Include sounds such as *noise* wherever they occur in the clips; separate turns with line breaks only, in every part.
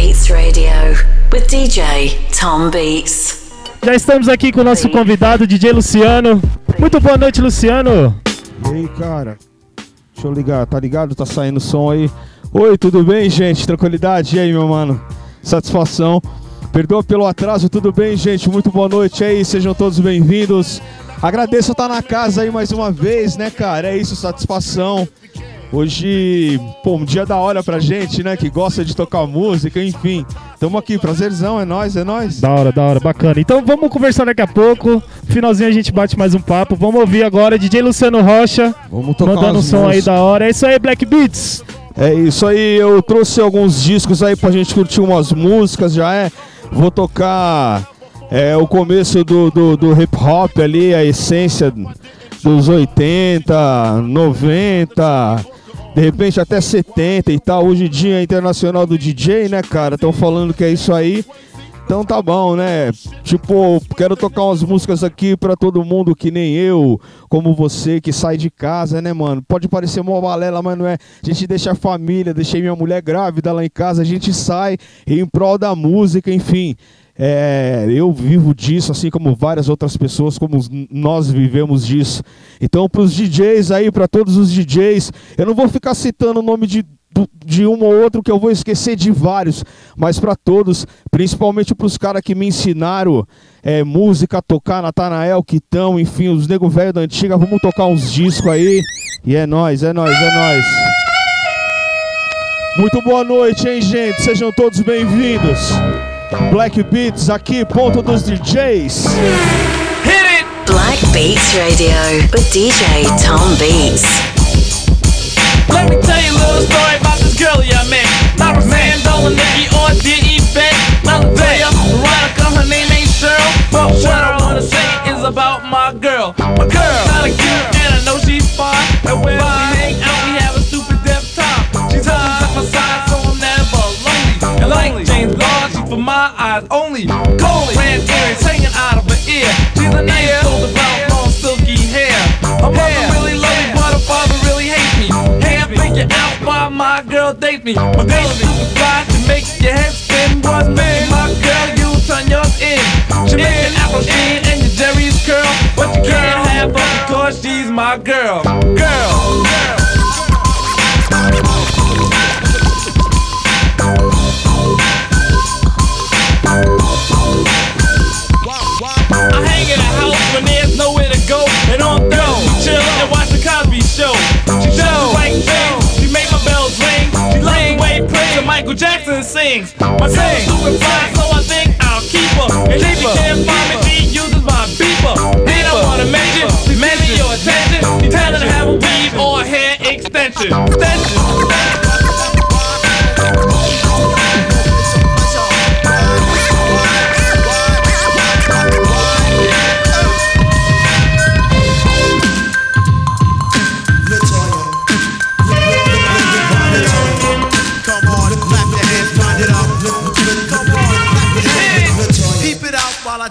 Beats Radio with DJ Tom Beats.
Já estamos aqui com o nosso convidado, DJ Luciano. Muito boa noite, Luciano.
E aí, cara? Deixa eu ligar, tá ligado? Tá saindo som aí. Oi, tudo bem, gente? Tranquilidade? E aí, meu mano? Satisfação. Perdoa pelo atraso, tudo bem, gente? Muito boa noite aí, sejam todos bem-vindos. Agradeço estar na casa aí mais uma vez, né, cara? É isso, satisfação. Hoje, pô, um dia da hora pra gente, né? Que gosta de tocar música, enfim. Tamo aqui, prazerzão, é nóis, é nóis.
Da hora, da hora, bacana. Então vamos conversar daqui a pouco. Finalzinho a gente bate mais um papo. Vamos ouvir agora DJ Luciano Rocha.
Vamos tocar
Mandando um som aí da hora. É isso aí, Black Beats.
É isso aí, eu trouxe alguns discos aí pra gente curtir umas músicas, já é. Vou tocar é, o começo do, do, do hip hop ali, a essência dos 80, 90 de repente até 70 e tal. Hoje dia internacional do DJ, né, cara? Estão falando que é isso aí. Então tá bom, né? Tipo, quero tocar umas músicas aqui pra todo mundo que nem eu, como você que sai de casa, né, mano? Pode parecer mó balela, mas não é. A gente deixa a família, deixei minha mulher grávida lá em casa, a gente sai em prol da música, enfim. É, eu vivo disso, assim como várias outras pessoas, como nós vivemos disso. Então, para os DJs aí, para todos os DJs, eu não vou ficar citando o nome de, de um ou outro que eu vou esquecer de vários, mas para todos, principalmente para os caras que me ensinaram é, música a tocar, Natanael, Quitão, enfim, os nego velho da antiga, vamos tocar uns discos aí. E é nós, é nós, é nós. Muito boa noite, hein, gente? Sejam todos bem-vindos. Black Beats aqui, ponto dos DJs.
Hit it! Black Beats Radio with DJ Tom Beats.
Let me tell you a little story about this girl I met. Not Rosanne, Nikki, or D.E. Beck. Not Latveia, Veronica, her name ain't Cheryl. But what I wanna say is about my girl. My girl, not a cute, and I know she's fine. And when eyes only. Cold red earrings hanging out of her ear. She's a nice golden brown, long silky hair. Her mother really love me, but her father really hates me. Can't figure out why my girl dates me. My girl is super fly to make your head spin. What's me, my girl, you turn yours in. She make your apple and your Jerry's curl. But you can't have her because she's my girl. Girl. Michael Jackson sings. My girl's super fly, so I think I'll keep her. And if you can't find me, she uses my beeper. Then I wanna mention, please give your attention. Tell her to have a weave or a hair extension. Extension.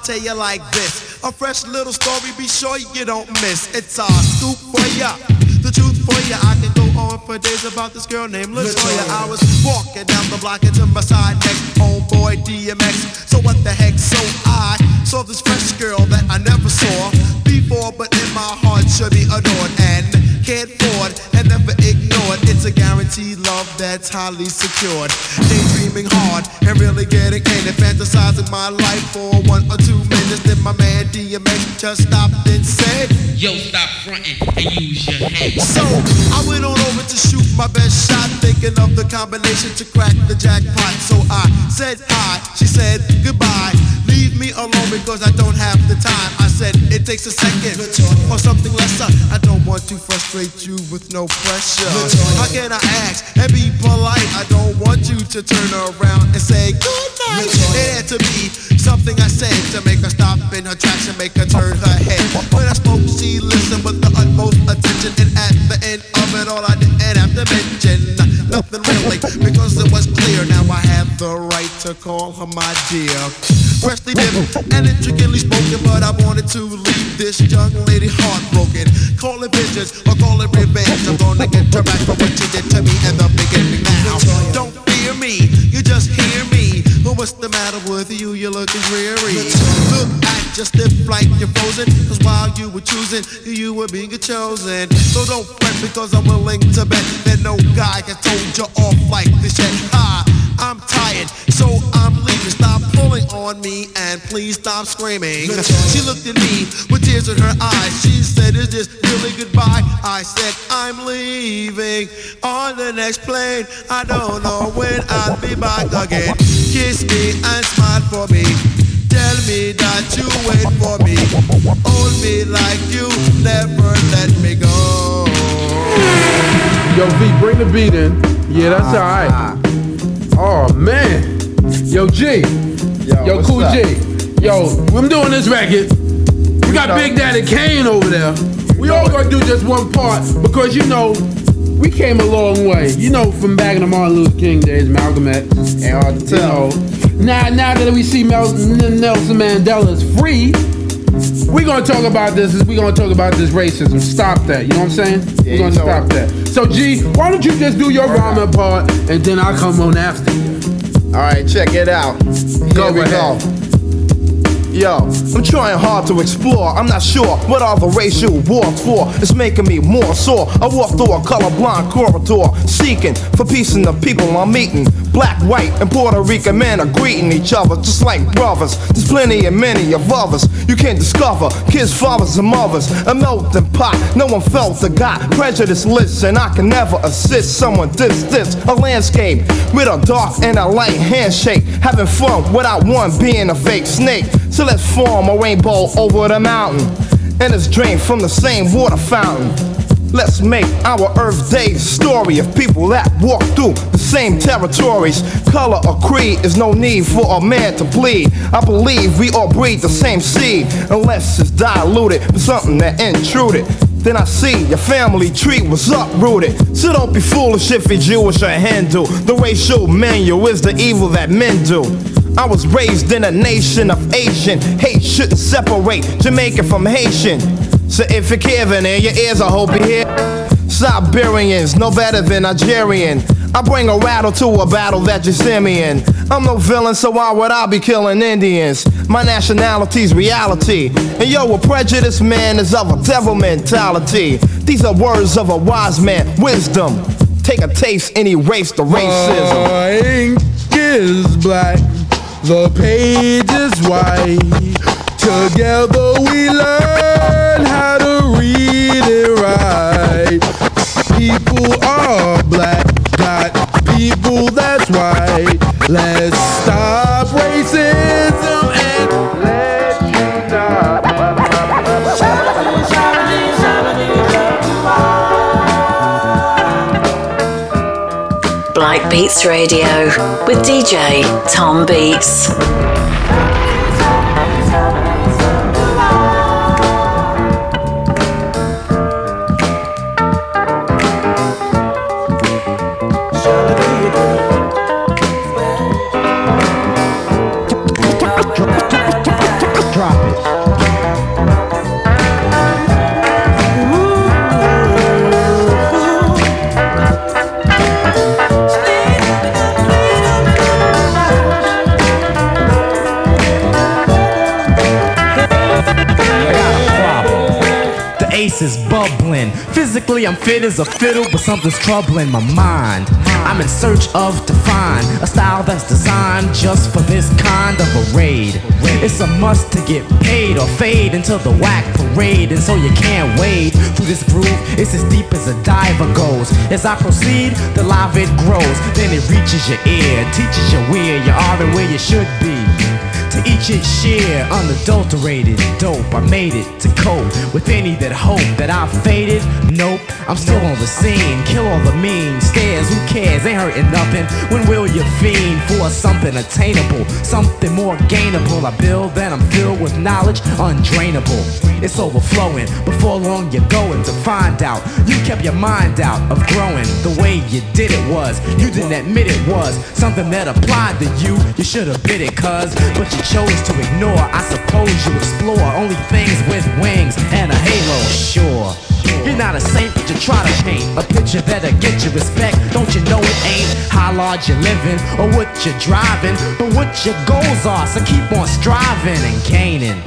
Tell you like this. A fresh little story, be sure you don't miss. It's a scoop for ya. The truth for ya, I can go on for days about this girl named Latoya. I was walking down the block into my side next homeboy DMX. So what the heck? So I saw this fresh girl that I never saw before, but in my heart should be adored and cared for and never ignored. But it's a guaranteed love that's highly secured. Daydreaming hard and really getting in it, fantasizing my life for one or two minutes. Then my man DMX just stopped and said.
Yo, stop fronting and use your head.
So I went on over to shoot my best shot, thinking of the combination to crack the jackpot. So I said hi, she said goodbye. Me alone because I don't have the time. I said it takes a second or something lesser. I don't want to frustrate you with no pressure. How can I ask and be polite? I don't want you to turn around and say good night. It had to be something I said to make her stop in her tracks and make her turn her head. When I spoke, she listened with the utmost attention, and at the end of it all, I didn't the right to call her my dear. Freshly dipped and intricately spoken, but I wanted to leave this young lady heartbroken. Call it vengeance or call it revenge. I'm gonna get her back for what she did to me in the beginning. Now, don't fear me, you just hear me. what's the matter with you? You're looking dreary. Look at your stiff like you're frozen. Cause while you were choosing, you were being chosen. So don't fret because I'm willing to bet that no guy has told you off like this yet. Ah, I'm tired, so I'm leaving. Stop pulling on me and please stop screaming. She looked at me with tears in her eyes. She said, Is this really goodbye? I said, I'm leaving on the next plane. I don't know when I'll be back again. Kiss me and smile for me. Tell me that you wait for me. Hold me like you never let me go.
Yo, V, bring the beat in. Yeah, that's ah. alright. Oh man. Yo, G. Yo,
what's
Cool
up?
G. Yo, I'm doing this record. We got. Big Daddy Kane over there. We all gonna do just one part because you know we came a long way. You know, from back in the Martin Luther King days, Malcolm X.
Ain't hard to
You
tell.
know, now now that we see Mel- Nelson Mandela is free, we gonna talk about this. We're gonna talk about this racism. Stop that. You know what I'm saying?
Yeah,
We're gonna stop
it.
that. So G, why don't you just do your rhyming part and then I'll come on after you.
All right, check it out. Here
Go
we
ahead.
go. Yo, I'm trying hard to explore. I'm not sure what all the racial wars for. It's making me more sore. I walk through a colorblind corridor, seeking for peace in the people I'm meeting. Black, white, and Puerto Rican men are greeting each other just like brothers. There's plenty and many of others you can discover. Kids, fathers, and mothers. A melting pot. No one felt the got prejudice lists, and I can never assist someone this this a landscape with a dark and a light handshake. Having fun without one being a fake snake. So let's form a rainbow over the mountain, and it's drained from the same water fountain. Let's make our Earth Day story of people that walk through same territories. Color or creed is no need for a man to bleed. I believe we all breathe the same seed, unless it's diluted with something that intruded. Then I see your family tree was uprooted. So don't be foolish if you're Jewish or Hindu. The racial manual is the evil that men do. I was raised in a nation of Asian. Hate shouldn't separate Jamaican from Haitian. So if you're Kevin in your ears, I hope you hear. Siberians, no better than Nigerian. I bring a rattle to a battle that you're Simeon. I'm no villain, so why would I be killing Indians? My nationality's reality. And yo, a prejudiced man is of a devil mentality. These are words of a wise man, wisdom. Take a taste and erase the racism.
The ink is black, the page is white. Together we learn how to read and write. People are black, people that's. Let's stop racism and let
Black Beats Radio with DJ Tom Beats.
Physically, I'm fit as a fiddle, but something's troubling my mind. I'm in search of to find a style that's designed just for this kind of a raid. It's a must to get paid or fade into the whack parade, and so you can't wade through this groove. It's as deep as a diver goes. As I proceed, the live it grows, then it reaches your ear, teaches you where you are and where you should be. Each its share, unadulterated dope. I made it to cope with any that hope that I've faded. Nope, I'm still on the scene. Kill all the mean stares. Who cares? Ain't hurting nothing. When will you fiend for something attainable, something more gainable? I build, then I'm filled with knowledge, undrainable. It's overflowing. Before long, you're going to find out. You kept your mind out of growing. The way you did it was, you didn't admit it was something that applied to you. You should have bit it, cuz, but you chose to ignore. I suppose you explore only things with wings and a halo. Sure. You're not a saint, but you try to paint a picture that'll get you respect. Don't you know it ain't how large you're living or what you're driving, but what your goals are. So keep on striving and gaining,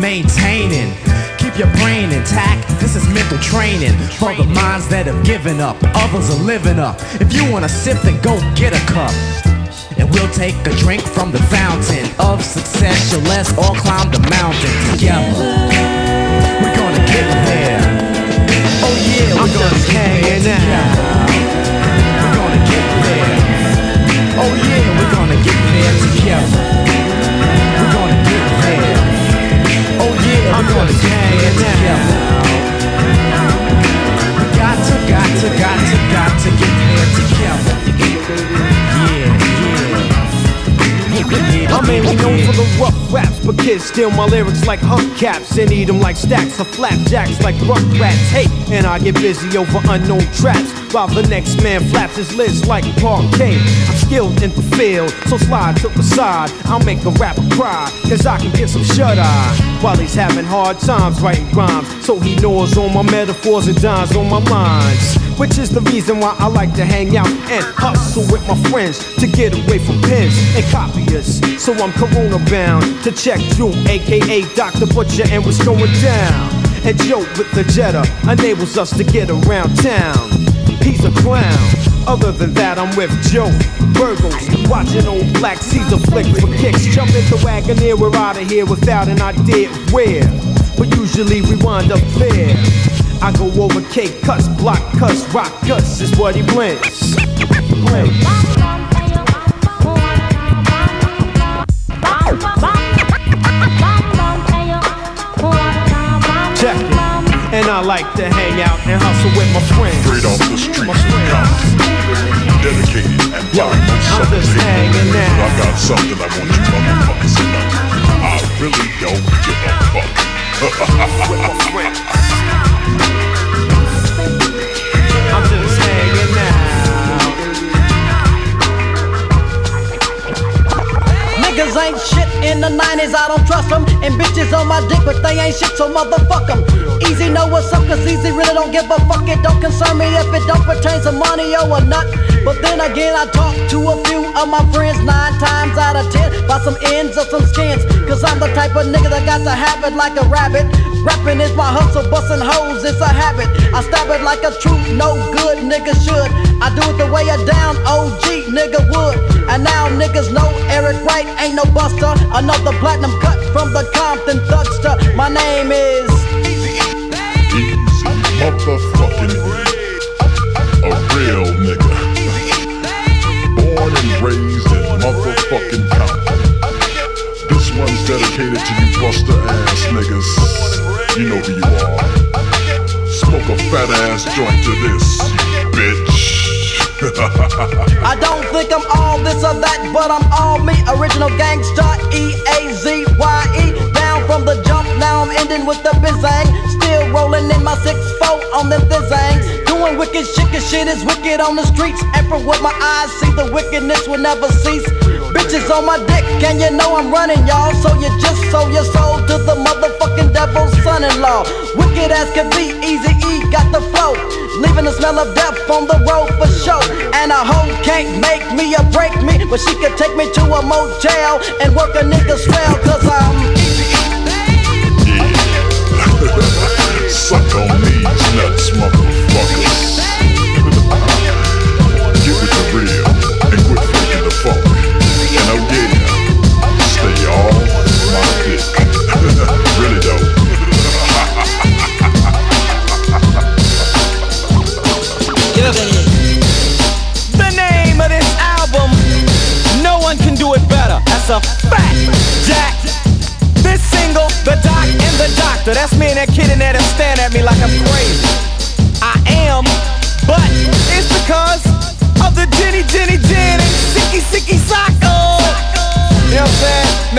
maintaining. Keep your brain intact. This is mental training for the minds that have given up. Others are living up. If you wanna sip, then go get a cup. And we'll take a drink from the fountain of success. So let's all climb the mountain together. We're gonna get there. Oh yeah, we're gonna get there together. We're gonna get there. Oh yeah, we're gonna get there together. We're gonna get there. Oh yeah, we're gonna get there together. We got to, got to, got to, got to get there together.
I'm mainly known for the rough raps, but kids steal my lyrics like hubcaps and eat them like stacks of flapjacks like rats. Hey, and I get busy over unknown traps while the next man flaps his lids like parquet. I'm skilled in the field, so slide to the side. I'll make a rapper cry, cause I can get some shut eye while he's having hard times writing rhymes. So he gnaws on my metaphors and dines on my lines. Which is the reason why I like to hang out and hustle with my friends to get away from pens and copyists. So I'm corona bound to check you, aka Dr. Butcher, and what's going down. And Joe with the Jetta enables us to get around town. He's a clown. Other than that, I'm with Joe Burgos, watching old Black Caesar flick for kicks. Jump in the Wagoneer, we're out of here without an idea where. But usually we wind up there. I go over cake cuts, block cuts, rock cuts is what he blends. Blends. Check it. And I like to hang out and hustle with my friends.
Straight off the street,
My friends.
dedicated and
Yo, I'm just hanging
But I got something I want you motherfuckers to know. I really don't give a fuck.
Ain't shit in the 90s, I don't trust them. And bitches on my dick, but they ain't shit, so motherfuck them. Eazy know what's up, cause Eazy really don't give a fuck. It don't concern me if it don't pertain to money or not. But then again, I talk to a few of my friends nine times out of ten about some ends or some skins. Cause I'm the type of nigga that got to have it like a rabbit. Rapping is my hustle, busting hoes, it's a habit. I stab it like a true no good nigga should. I do it the way a down OG nigga would. And now niggas know Eric Wright ain't no buster. Another platinum cut from the Compton thugster. My name is
Eazy motherfucking A real nigga. Born and raised in motherfucking Compton. This one's dedicated to you buster ass niggas. You know who you are. Smoke a fat ass joint to this, bitch. *laughs*
I don't think I'm all this or that, but I'm all me. Original gangsta, E A Z Y E. Down from the jump, now I'm ending with the bizang. Still rolling in my 6-4 on them thizangs. Doing wicked shit, cause shit is wicked on the streets. And from what my eyes see, the wickedness will never cease. Bitches on my dick, and you know I'm running, y'all. So you just sold your soul to the motherfucking devil's son in law. Wicked as can be, easy E got the flow. Leaving the smell of death on the road for show. And a hoe can't make me or break me, but she could take me to a motel and work a nigga swell, cause I'm *laughs*
Suck on these nuts, motherfuckers.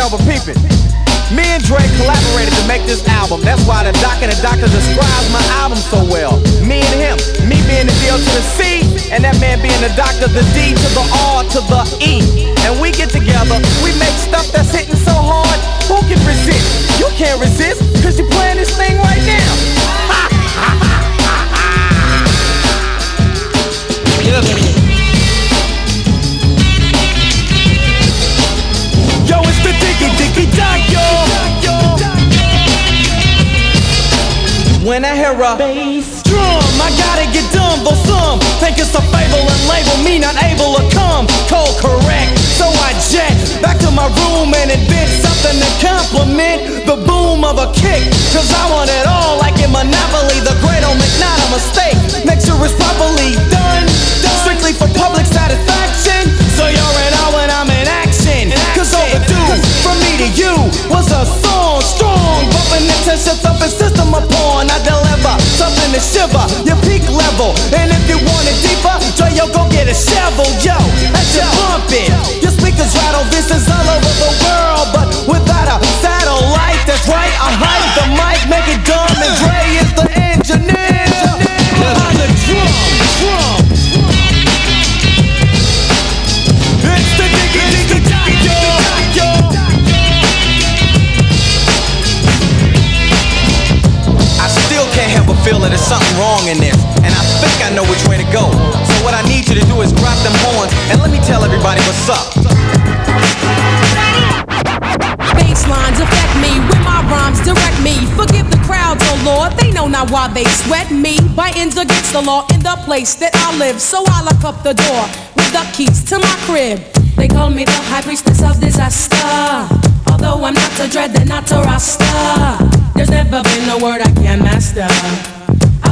but peep it. Me and Dre collaborated to make this album. That's why the doc and the doctor describes my album so well. Me and him, me being the D to the C, and that man being the doctor, the D to the R to the E. And we get together, we make stuff that's hitting so hard, who can resist? You can't resist, cause you're playing this thing right now. Ha, ha, ha, ticky ticky yo. When I hear a bass drum, I gotta get dumb for some. Think it's a fable and label me not able to come. Call correct, so I jet back to my room and invent something to compliment the boom of a kick. Cause I want it all like in Monopoly, the great old not a mistake. Make sure it's properly done, strictly for public satisfaction. So you're an all and I'm. Cause overdue from me to you was a song strong. Bumping intention, thumping system upon. I deliver something to shiver your peak level. And if you want it deeper, Dre, yo, go get a shovel, yo. Let you bump it. Your speakers rattle visions all over the world, but without a satellite, that's right. I hype the mic, make it dumb, and Dre is the engineer. On the drum, drum. Feel that there's something wrong in this, and I think I know which way to go. So what I need you to do is drop them horns and let me tell everybody what's up.
Baselines affect me when my rhymes direct me. Forgive the crowds, oh Lord, they know not why they sweat me. Biting's against the law in the place that I live, so I lock up the door with the keys to my crib. They call me the high priestess of disaster. Although I'm not a dread and not a rasta. There's never been a word I can't master.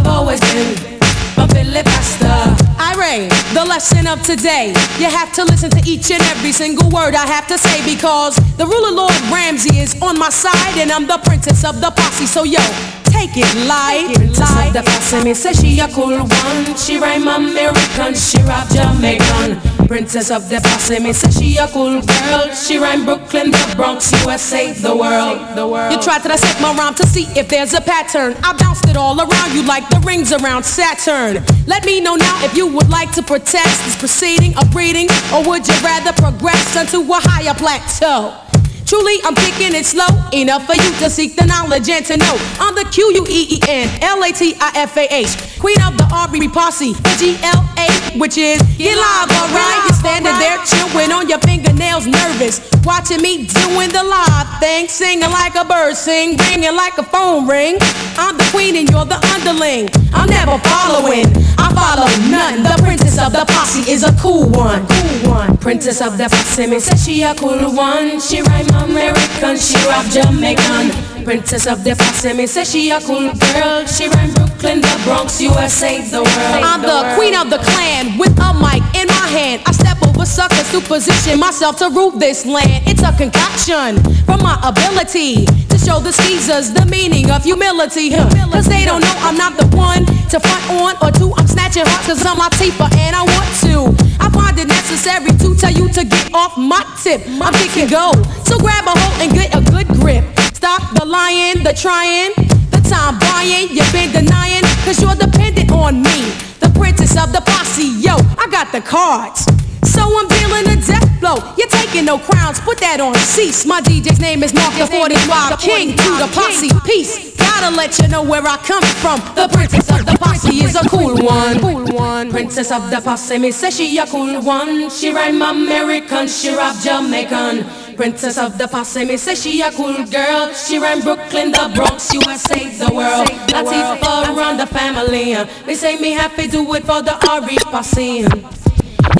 I've always been a. Irate, the lesson of today. You have to listen to each and every single word I have to say because the ruler Lord Ramsey is on my side and I'm the princess of the posse. So yo, take it light. Princess of the posse, me say she a cool one. She rhyme American, she rap Jamaican. Princess of the posse, me say she a cool girl. She rhyme Brooklyn, the Bronx, USA, the world. The world. You try to dissect my rhyme to see if there's a pattern. I bounced it all around you like the rings around Saturn. Let me know now if you would like to protest this proceeding of reading, or would you rather progress onto a higher plateau? Truly, I'm kicking it slow, enough for you to seek the knowledge and to know. I'm the Q U E E N L A T I F A H, queen of the R posse, G L A, which is get live, alright. You're standing there chewing on your fingernails, nervous, watching me doing the live thing, singing like a bird, sing, ringing like a phone ring. I'm the queen and you're the underling. I'm never following, I follow none. The princess of the posse is a cool one, cool one. Princess of the posse, me say she a cool one. She rhyme American, she rap Jamaican. Princess of the posse, me say she a cool girl. She rhyme Brooklyn, the Bronx, USA, the world. I'm the queen of the clan with a mic in my hand. I step over suckers to position myself to rule this land. It's a concoction from my ability to show the Caesars the meaning of humility. huh. Cause they don't know I'm not the one to front on or two. I'm snatching hearts cause I'm Latifah and I want to. I find it necessary to tell you to get off my tip. I'm kicking go. So grab a hold and get a good grip. Stop the lying, the trying, the time buying. You've been denying cause you're dependent on me. The princess of the posse, yo, I got the cards. So I'm dealing a death blow. You're taking no crowns, put that on cease. My DJ's name is Mark the 45 King to the posse. Peace. Gotta let you know where I come from. The princess of the posse is a cool one. Cool one. Princess of the posse, me say she a cool one. She rhyme American, she rap Jamaican. Princess of the posse, me say she a cool girl. She ran Brooklyn, the Bronx, USA, the world. Latifah run the family. uh. Me say me happy do it for the RE posse.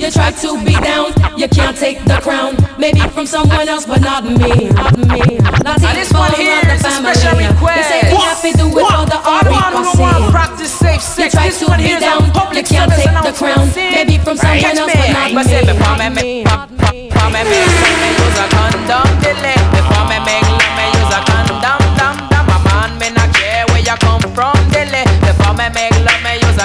You try to be down, you can't take the crown. Maybe from someone else, but not me. Not me. Latifah
this one here
the
is a special
uh.
request.
Me say me happy do it for the
All the who
posse.
practice safe
You try
This
to
one
be
here
down,
public
you can't take the crown. Maybe from someone
Right,
else,
me.
but not
But say
me.
before me before me love, me use a condom, delay. Before me love, me use a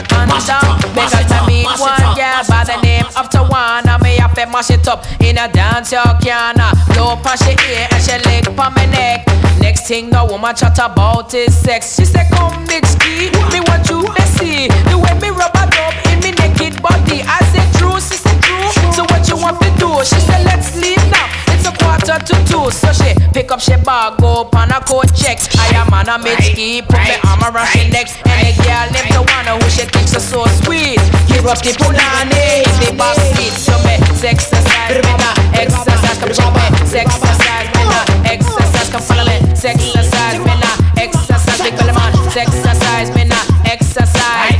love, me use a condom. Because me meet one girl by the name of Tawana. Me have to mash it up in a dance, you can uh, blow pon she ear and she lick pon me neck. Next thing the woman chat about is sex. She say, come big ski, me want you to see the way me rub a dub in me naked body. I say true, she say true. So what you want to do? She say let's leave now. It's a quarter to two, so she pick up she bag, go up on a coat check. I am on a mid-ski, put me arm around she neck. And the girl left the one who she thinks is so sweet. Give up the punani in the back. So me exercise, me na exercise, come show me exercise, me na exercise, come follow me exercise, me na exercise, me call man exercise, me na exercise.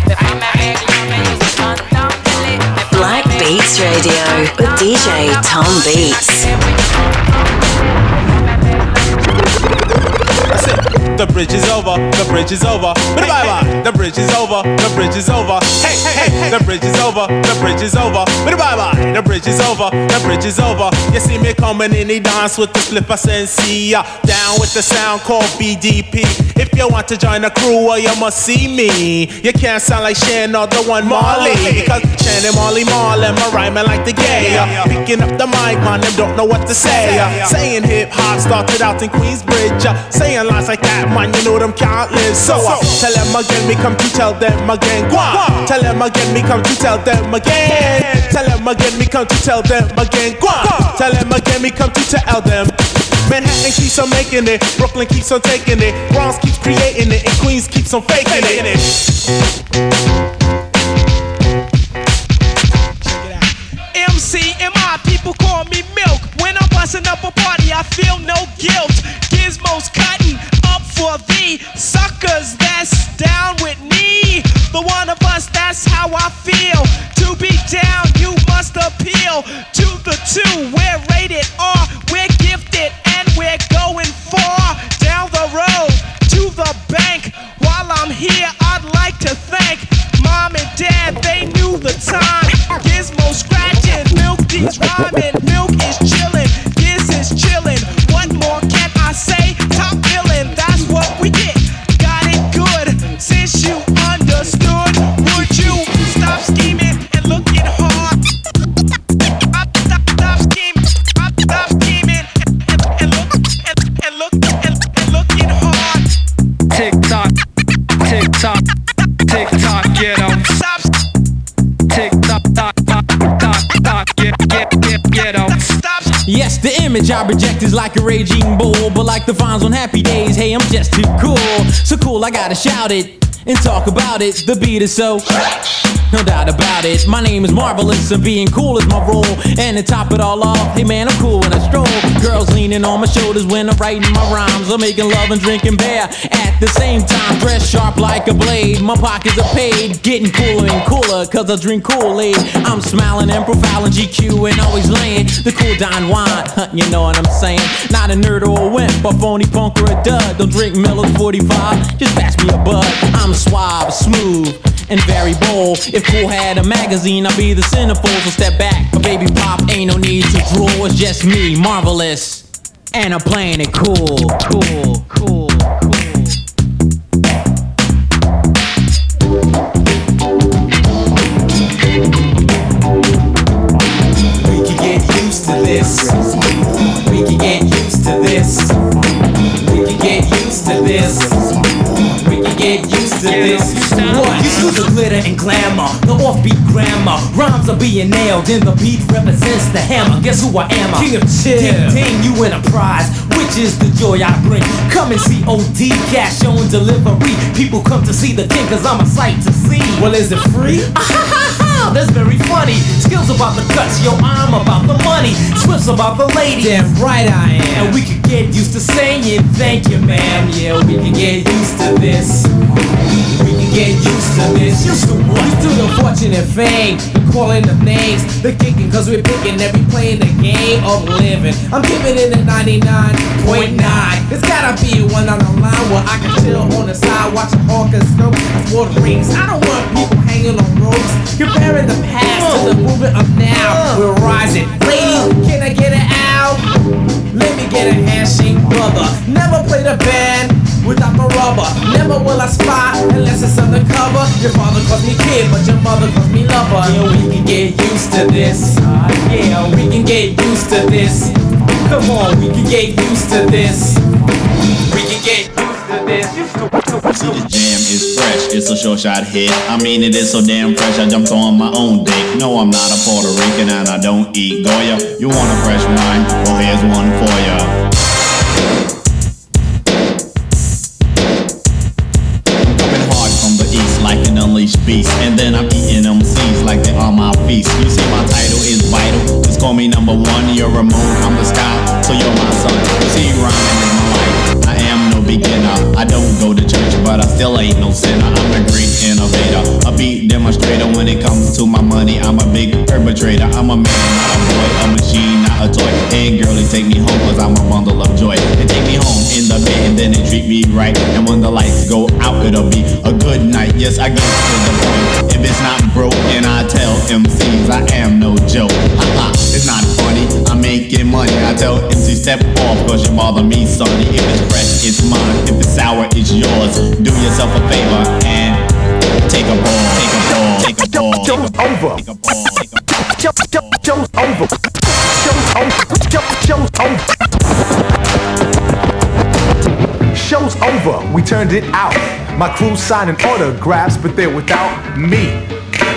Black Beats Radio with DJ Tom Beats. I it.
The bridge is over, the bridge is over. Bye bye. The bridge is over, the bridge is over. Hey, hey, hey. The bridge is over, the bridge is over. Bye bye. The bridge is over, the bridge is over. You see me coming in, he dance with the slipper sensi. Uh, down with the sound called BDP. If you want to join the crew, well, you must see me. You can't sound like Shan or the one Marley. Because Shan and Marley Marlin, my rhyming like the gay. Picking up the mic, man, them don't know what to say. Saying hip hop started out in Queensbridge. Saying lines like that, man, you know them can't live. So uh, tell them again, me come to tell them again. Go. Tell them again, me come to tell them again. Tell them again, me come to tell them again. Go. Tell them again, me come to tell them. Manhattan keeps on making it, Brooklyn keeps on taking it, Bronx keeps creating it, and Queens keeps on faking it.
MCMI, people call me milk. When I'm busting up a party, I feel no guilt. Gizmos cutting for the suckers that's down with me. The one of us, that's how I feel. To be down, you must appeal to the two. We're rated R, we're gifted, and we're going far down the road to the bank. While I'm here, I'd like to thank mom and dad, they knew the time. Gizmo scratching, milk is rhyming, milk is chilling, Giz is chilling. What more can I say?
Tick tock, tock, tock, tock, tock, get, get, get, get 'em.
Yes, the image I project is like a raging bull, but like the vines on happy days, hey, I'm just too cool. So cool, I gotta shout it and talk about it. The beat is so. No doubt about it. My name is Marvelous and being cool is my role. And to top it all off, hey man, I'm cool when I stroll. Girls leaning on my shoulders when I'm writing my rhymes. I'm making love and drinking beer at the same time. Dressed sharp like a blade. My pockets are paid. Getting cooler and cooler cause I drink Kool-Aid. I'm smiling and profiling GQ and always laying the cool Don wine. Huh, you know what I'm saying? Not a nerd or a wimp, a phony punk or a dud. Don't drink Miller's 45, just pass me a bud. I'm suave, smooth, and very bold. If Cool had a magazine, I'd be the centerfold. So step back, but baby pop ain't no need to drool. It's just me, marvelous, and I'm playing it cool, cool, cool.
We can get used to this. Glitter and glamour, the offbeat grammar. Rhymes are being nailed, and the beat represents the hammer. Guess who I am? King of chill. Ding, ding, you win a prize, which is the joy I bring. Come and see OD cash on delivery. People come to see the king, cause I'm a sight to see. Well, is it free? *laughs* That's very funny. Skills about the cuts, yo, I'm about the money. Swift's about the lady. Damn right I am. And we could get used to saying thank you, ma'am. Yeah, we can get used to this. Get used to this. Used to what? Used to the fortune and fame. The calling of names. The kicking, cause we're picking every play in the game of living. I'm giving it a 99.9. There's gotta be one on the line where I can chill on the side, watching hawkers scope. That's what it rings. I don't want people hanging on ropes. Comparing the past to the movement of now. We're rising. Ladies, can I get it Let me get a handshake, brother. Never played a band without the rubber. Never will I spot unless it's undercover. Your father calls me kid, but your mother calls me lover. Yeah, we can get used to this. Yeah, we can get used to this. Come on, we can get used to this. We can get.
See the jam is fresh, it's a short shot hit. I mean it is so damn fresh, I jumped on my own dick. No, I'm not a Puerto Rican and I don't eat Goya. You want a fresh wine? Well, here's one for ya. Coming hard from the east like an unleashed beast. And then I'm eating them seeds like they are my feast. You see, my title is vital. Just call me number one. You're a moon, I'm the sky, so you're my. You see, rhyming is my life. I am beginner. I don't go to church, but I still ain't no sinner. I'm a great innovator, a beat demonstrator. When it comes to my money, I'm a big perpetrator. I'm a man, not a boy, a machine, not a toy. Hey, girlie, take me home, cause I'm a bundle of joy. They take me home in the bed, and then they treat me right. And when the lights go out, it'll be a good night. Yes, I go to the point. If it's not broke, and I tell MCs I am no joke. Haha, it's not I'm making money. I tell MC step off, cause you bother me, sonny. If it's fresh, it's mine. If it's sour, it's yours. Do yourself a favor and take a ball, take a ball, take a ball.
Show's over. Show's over. Show's over. Show's over. Show's over. We turned it out. My crew signing autographs, but they're without me.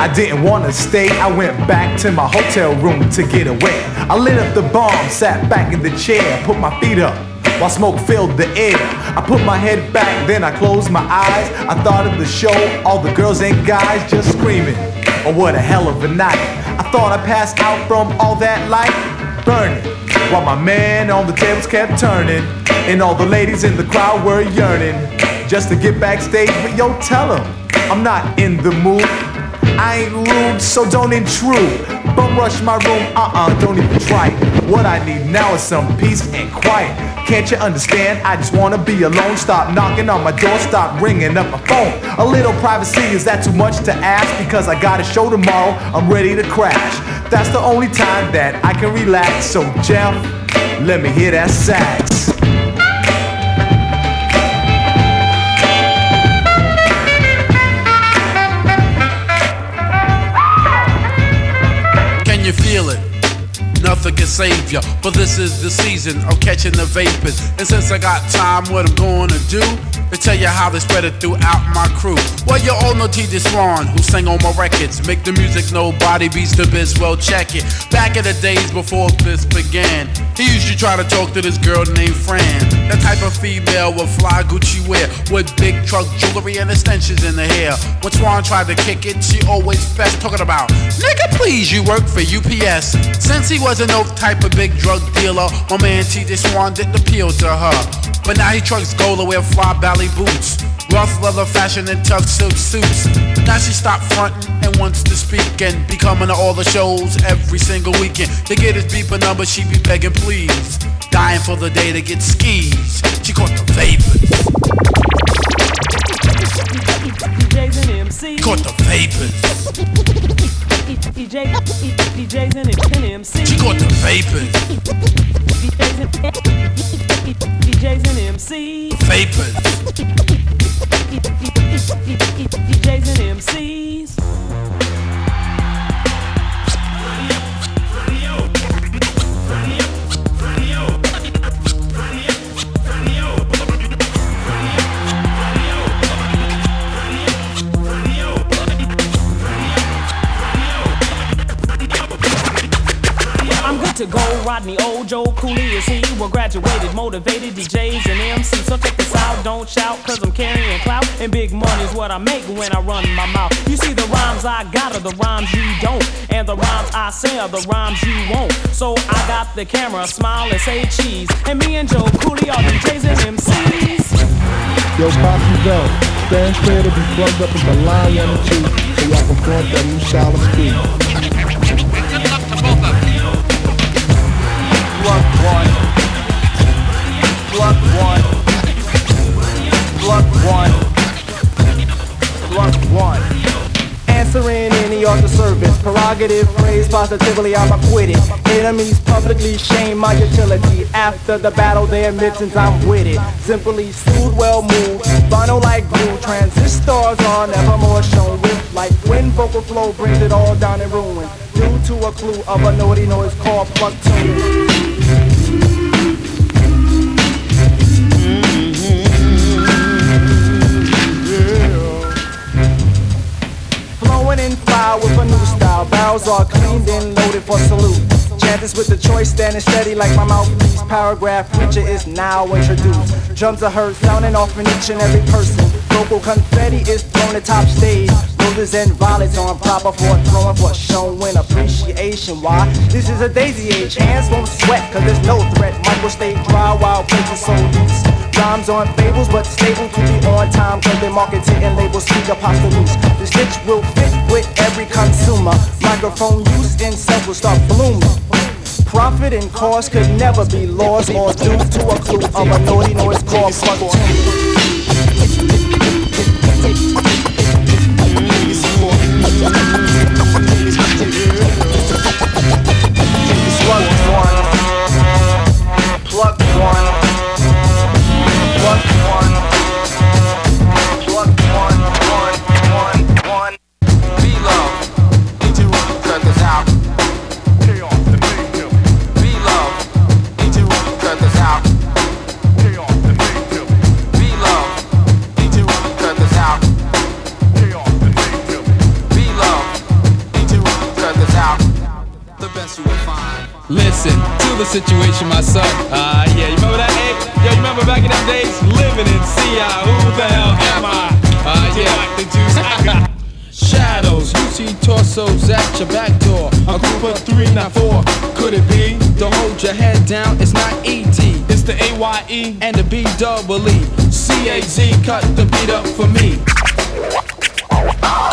I didn't wanna stay. I went back to my hotel room to get away. I lit up the bomb, sat back in the chair, put my feet up while smoke filled the air. I put my head back, then I closed my eyes. I thought of the show, all the girls and guys just screaming. Oh, what a hell of a night. I thought I passed out from all that light burning. While my man on the tables kept turning, and all the ladies in the crowd were yearning just to get backstage. But yo, tell them I'm not in the mood. I ain't rude, so don't intrude. Bum rush my room, uh uh, don't even try. What I need now is some peace and quiet. Can't you understand? I just wanna be alone. Stop knocking on my door, stop ringing up my phone. A little privacy, is that too much to ask? Because I got a show tomorrow, I'm ready to crash. That's the only time that I can relax. So, Jeff, let me hear that sax.
Nothing can save ya, but this is the season of catching the vapors. And since I got time, what I'm gonna do to tell you how they spread it throughout my crew. Well, you all know T.J. Swan, who sang on my records. Make the music nobody beats the biz, well, check it. Back in the days before this began, he used to try to talk to this girl named Fran. The type of female with fly Gucci wear, with big truck jewelry and extensions in the hair. When Swan tried to kick it, she always fessed, talking about, nigga, please, you work for UPS. Since he wasn't no type of big drug dealer, my man T.J. Swan didn't appeal to her. But now he trucks gold to wear fly ballet boots. Rough leather fashion and tough silk suits. Now she stopped fronting and wants to speak and be coming to all the shows every single weekend. To get his beeper number, she be begging please. Dying for the day to get skis. She caught the vapors. *laughs*
DJs and MCs.
Caught the vapors. She caught the vapors.
DJs and DJs and MCs.
Vapors.
Cooley is he. Well, graduated, motivated DJs and MCs. So check this out, don't shout, cause I'm carrying clout. And big money's what I make when I run my mouth. You see, the rhymes I got are the rhymes you don't. And the rhymes I say are the rhymes you won't. So I got the camera, smile and say cheese. And me and Joe Cooley are DJs and MCs.
Yo, Posse Bell, stand clear to be plugged up in the line one and two, so y'all can flaunt that new style of speed.
Plug one. Plug one. Plug one. Plug one.
Answering any other service, prerogative, praise positively, I'm acquitted. Enemies publicly shame my utility. After the battle, they admit since I'm with it. Simply smooth, well moved, vinyl like glue. Transistors are never more shown with like when vocal flow brings it all down in ruin. Due to a clue of a naughty noise called plug tune. Fire with a new style. Barrels are cleaned and loaded for salute. Chances with the choice standing steady like my mouthpiece. Paragraph preacher is now introduced. Drums are heard sounding off in each and every person. Vocal confetti is thrown at top stage. Roses and violets on proper for throwing for showing appreciation. Why? This is a daisy age. Hands won't sweat, cause there's no threat. Michael stay dry while places so loose. Rhymes on fables, but stable to be on time, cause they market it and label speak apostles. This stitch will fit with every consumer. Microphone use in self will start blooming. Profit and cost could never be lost or due to a clue of a naughty noise called plug
situation, my son. Ah, yeah, you remember that, eh? Yo, you remember back in them days? Living in CI, who the hell am I? Ah, yeah. like the juice, I Shadows, you see torsos at your back door. A group of three, not four. Could it be? Don't hold your head down, it's not ET. It's the AYE and the B double E. C-A-Z, cut the beat up for me.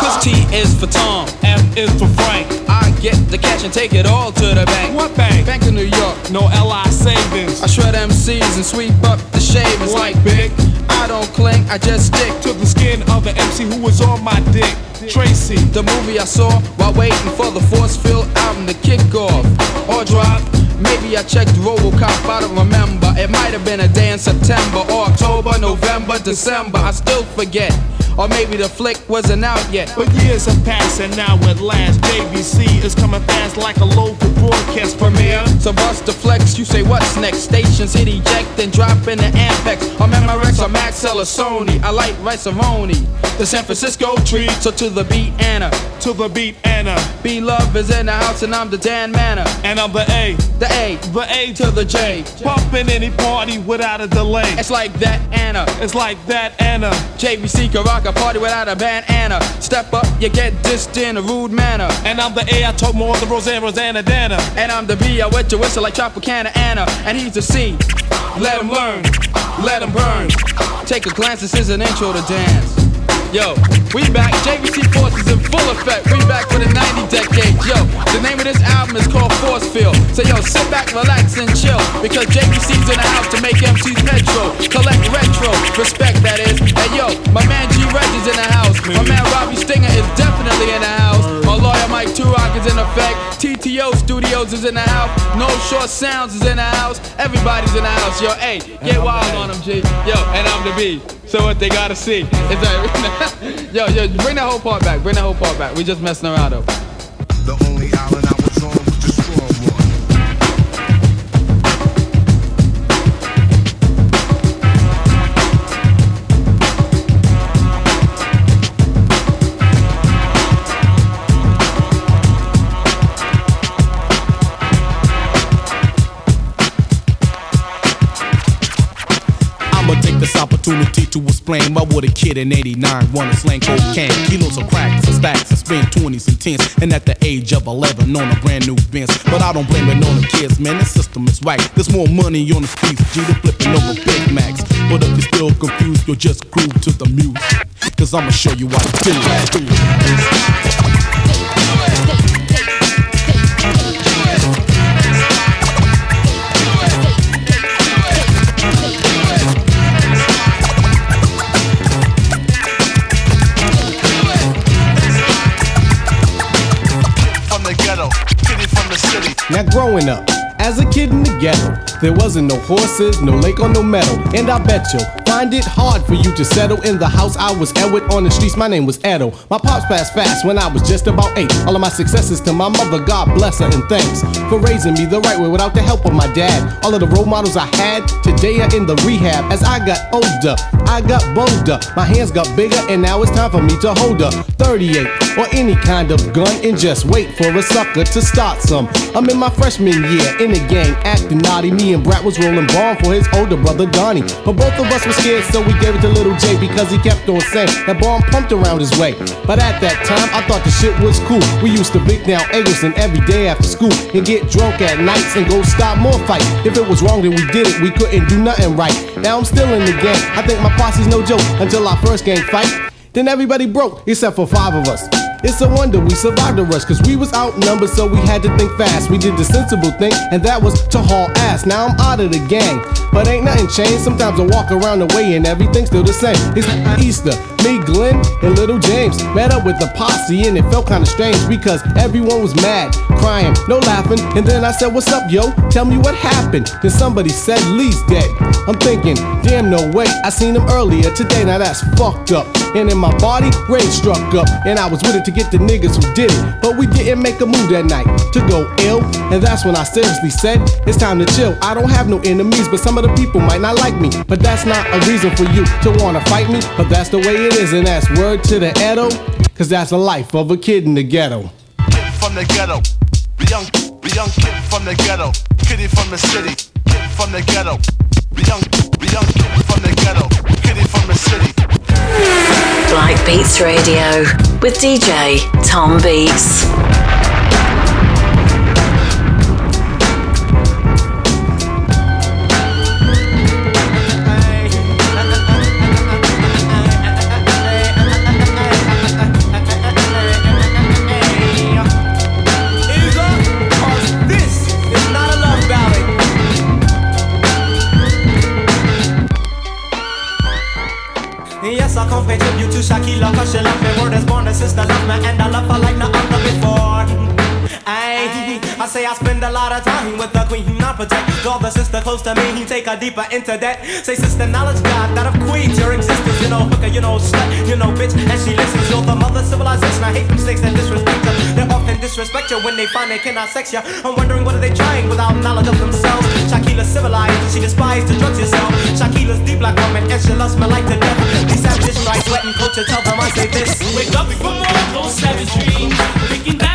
Cause T is for Tom, F is for Frank. I get the cash and take it all to the bank. What bank? Bank of New York, no LI savings. I shred MCs and sweep up the shavings like big. I don't cling, I just stick to the skin of the MC who was on my dick. Tracy, the movie I saw while waiting for the Force Field album to kick off or drop. Maybe I checked Robocop, I don't remember. It might have been a day in September or October, November, December. I still forget. Or maybe the flick wasn't out yet.
But years have passed and now at last JVC is coming fast like a local broadcast premiere.
So bust the flex, you say what's next? Stations hit eject and drop in the Ampex. Or Memorex or Maxell or Sony. I like Rice-A-Roni. The San Francisco tree. So to the beat Anna.
To the beat Anna.
B Love is in the house and I'm the Dan Manna.
And I'm the A.
The A.
The A
to the J.
Pumping any party without a delay.
It's like that Anna.
It's like that Anna.
JVC can rock a party without a bandana. Step up, you get dissed in a rude manner.
And I'm the A, I talk more than Roseanne, Rosanna, Dana.
And I'm the B, I wet your whistle like Tropicana Anna. And he's the C. Let him learn, let him burn. Take a glance, this is an intro to dance. Yo, we back, JVC Force is in full effect. We back for the 90 decade. Yo, the name of this album is called Force Field. So yo, sit back, relax, and chill. Because JVC's in the house to make MCs petro. Collect retro, respect that is. Hey yo, my man G Reg is in the house. My man Robbie Stinger is definitely in the house. My lawyer Mike Turok is in effect. TTO Studios is in the house. No Short Sounds is in the house. Everybody's in the house. Yo, hey, get wild on them, G. Yo, and I'm the B. So what they gotta see *laughs* is that *laughs* yo, yo, bring that whole part back. Bring that whole part back. We just messing around though.
Opportunity to explain why would a kid in 89 wanna slang cocaine, kilos of crack, stacks and spend 20s and 10s, and at the age of 11 on a brand new Benz. But I don't blame it on the kids, man. The system is right. There's more money on the streets, G to flipping over Big Macs. But if you're still confused, you'll just groove to the music. Cause I'ma show you what to do.
Now growing up, as a kid in the ghetto, there wasn't no horses, no lake or no meadow. And I bet you'll find it hard for you to settle in the house I was at with on the streets. My name was Edo. My pops passed fast when I was just about eight. All of my successes to my mother, God bless her, and thanks for raising me the right way without the help of my dad. All of the role models I had today are in the rehab. As I got older, I got bolder. My hands got bigger, and now it's time for me to hold a 38 or any kind of gun and just wait for a sucker to start some. I'm in my freshman year in
in the gang, acting naughty. Me and Brat was rolling bomb for his older brother Donnie. But both of us were scared, so we gave it to little J because he kept on saying that bomb pumped around his way. But at that time, I thought the shit was cool. We used to big down Eggleston every day after school and get drunk at nights and go stop more fights. If it was wrong, then we did it. We couldn't do nothing right. Now I'm still in the gang. I think my posse's no joke until our first gang fight. Then everybody broke, except for five of us. It's a wonder we survived the rush, cause we was outnumbered, so we had to think fast. We did the sensible thing, and that was to haul ass. Now I'm out of the gang, but ain't nothing changed. Sometimes I walk around the way and everything's still the same. It's Easter. Me, Glenn, and little James met up with the posse, and it felt kinda strange because everyone was mad, crying, no laughing. And then I said, What's up, yo? Tell me what happened. Then somebody said, Lee's dead. I'm thinking, Damn, no way. I seen him earlier today, now that's fucked up. And in my body, rage struck up, and I was with it to get the niggas who did it. But we didn't make a move that night to go ill, and that's when I seriously said, It's time to chill. I don't have no enemies, but some of the people might not like me. But that's not a reason for you to wanna fight me, but that's the way it is, and that's word to the Edo, cause that's the life of a kid in the ghetto.
Kid from the ghetto. The young, the young kid from the ghetto. Kitty from the city. Kid from the ghetto. The young, the young kid from the ghetto. Kitty from the city.
Black Beats Radio with DJ Tom Beats.
Pay tribute to Shakila Cause she love me word is born, the sister love me And I love her like no other before Ay, I say I spend a lot of time with the queen I protect all the sister close to me. He Take her deeper into that Say sister knowledge God that of queens Your existence, you know hooker, you know slut You know bitch, and she listens. You're the mother civilization. I hate mistakes that disrespect her They often disrespect you when they find they cannot sex you I'm wondering what are they trying without knowledge of themselves? Shakila civilized, she despised the drugs yourself. Shakila's deep like woman and she loves me like the devil These savages strike sweat and culture tell them I say this.
Wake up all those savage dreams, thinking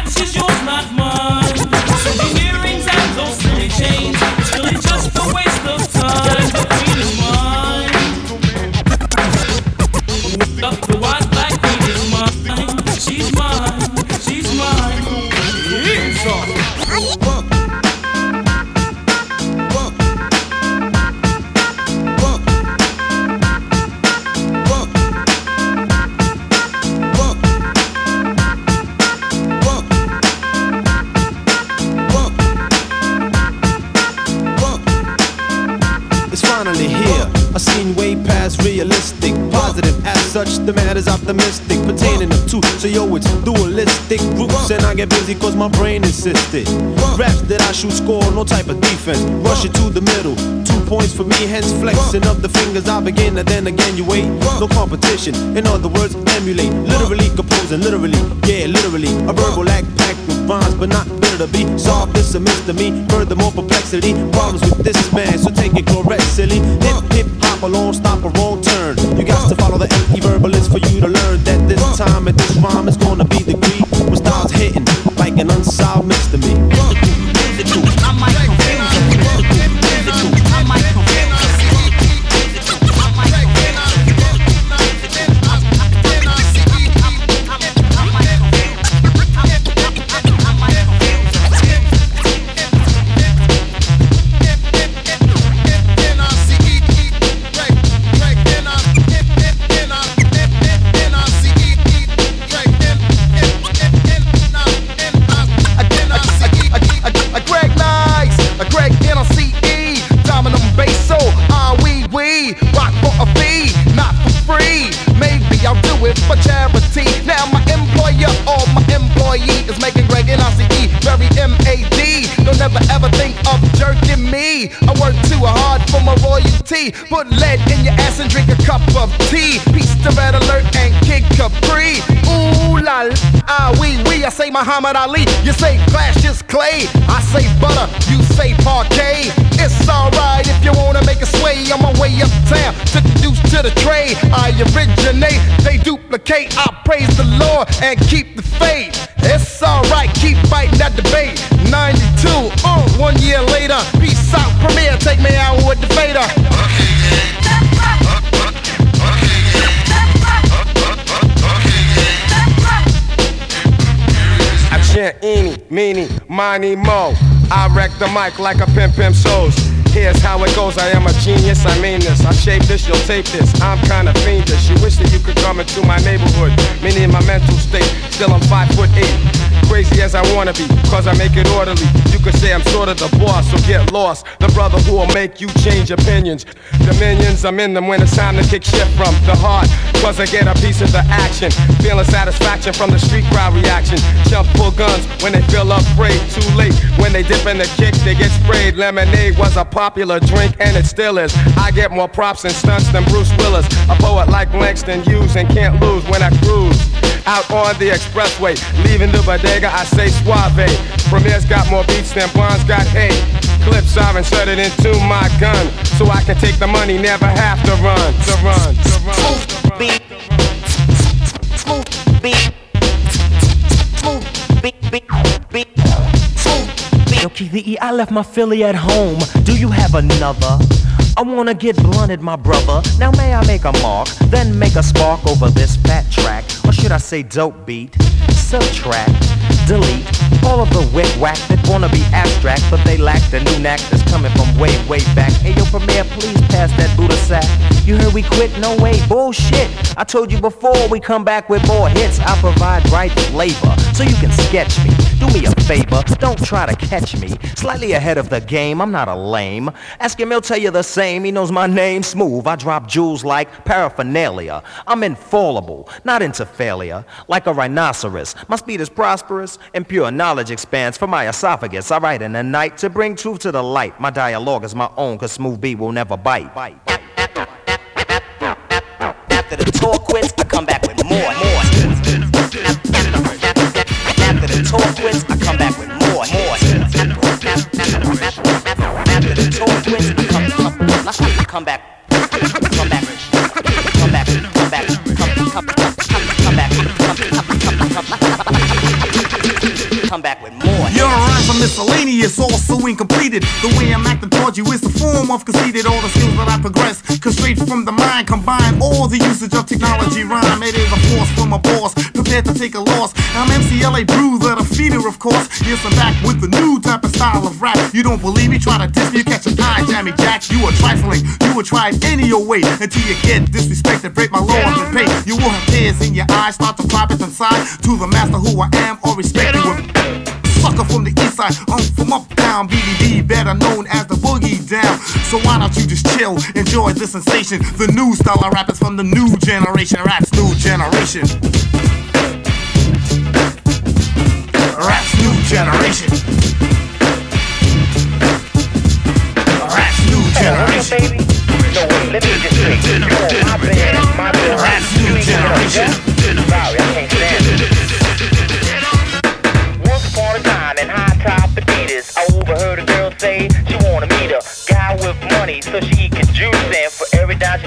get busy cause my brain insisted. Raps that I shoot score, no type of defense. Rush it to the middle, two points for me, hence flexing of the fingers. I begin, and then again you wait. No competition, in other words, emulate. Literally composing, literally, yeah, literally. A verbal act packed with rhymes, but not bitter to be. Solve this a mystery, furthermore perplexity. Problems with this man, so take it correct, silly. Hip, hip, hop along, stop a wrong turn. You got to follow the empty verbalist for you to learn that this time and this rhyme is gonna be the greed. Hitting like an unsolved mystery.
Muhammad Ali, you say Cassius Clay. I say butter, you say Parkay. It's alright if you wanna make a sway on my way uptown to the deuce to the trade. I originate, they duplicate. I praise the Lord and keep the faith. It's alright, keep fighting that debate. 92, uh, one year later.
Peace out, premiere, take me out with the fader. Chant eeny, meeny, mo. I wreck the mic like a pimp pimp shows. Here's how it goes. I am a genius. I mean this. I shape this. You'll tape this. I'm kinda fiendish. You wish that you could come into my neighborhood. Meaning my mental state. Still I'm five foot eight. Crazy as I wanna be, cause I make it orderly. You could say I'm sort of the boss, so get lost. The brother who will make you change opinions. Dominions, I'm in them when it's time to kick shit from the heart. Cause I get a piece of the action. Feeling satisfaction from the street crowd reaction. Jump pull guns when they feel afraid. Too late when they dip in the kick, they get sprayed. Lemonade was a popular drink and it still is. I get more props and stunts than Bruce Willis. A poet like Langston Hughes and can't lose when I cruise. Out on the expressway, leaving the bodega, I say suave. Premier's got more beats than Bonds got hay. Clips I've inserted into my gun, so I can take the money, never have to run, to run, to run.
Smooth beat, smooth beat, smooth beat, beat, beat.
Yo, E, I left my Philly at home. Do you have another? I wanna get blunted, my brother. Now may I make a mark, then make a spark over this fat track, or should I say dope beat? Subtract, delete all of the wick whack that wanna be abstract, but they lack the new knack that's coming from way, way back. Hey yo, Premier, please pass that Buddha sack. You heard we quit? No way, bullshit. I told you before we come back with more hits. I provide right flavor, so you can sketch me. Do me a favor, don't try to catch me. Slightly ahead of the game, I'm not a lame. Ask him, he'll tell you the same. He knows my name, smooth. I drop jewels like paraphernalia. I'm infallible, not into failure. Like a rhinoceros, my speed is prosperous, and pure knowledge expands for my esophagus. I write in the night to bring truth to the light. My dialogue is my own, cause smooth B will never bite.
After
are miscellaneous, also incompleted. The way I'm acting towards you is the form of conceited. All the skills that I progress, cause straight from the mind, combine all the usage of technology rhyme. It is a force from a boss, prepared to take a loss. I'm MCLA Bruiser, the feeder, of course. Yes, I'm back with the new type of style of rap. You don't believe me? Try to diss me, you catch an eye, Jammy Jack. You are trifling, you will try it any your way until you get disrespected. Break my laws and pay. You will have tears in your eyes, start to pop it inside to the master who I am or respect you. Sucker from the east side, I'm from uptown, BDD, better known as the boogie down. So why don't you just chill, enjoy the sensation? The new style of rap is from the new generation, rap's new generation. Rap's new generation. Rap's new generation. Rap's new generation.
Sorry, I can't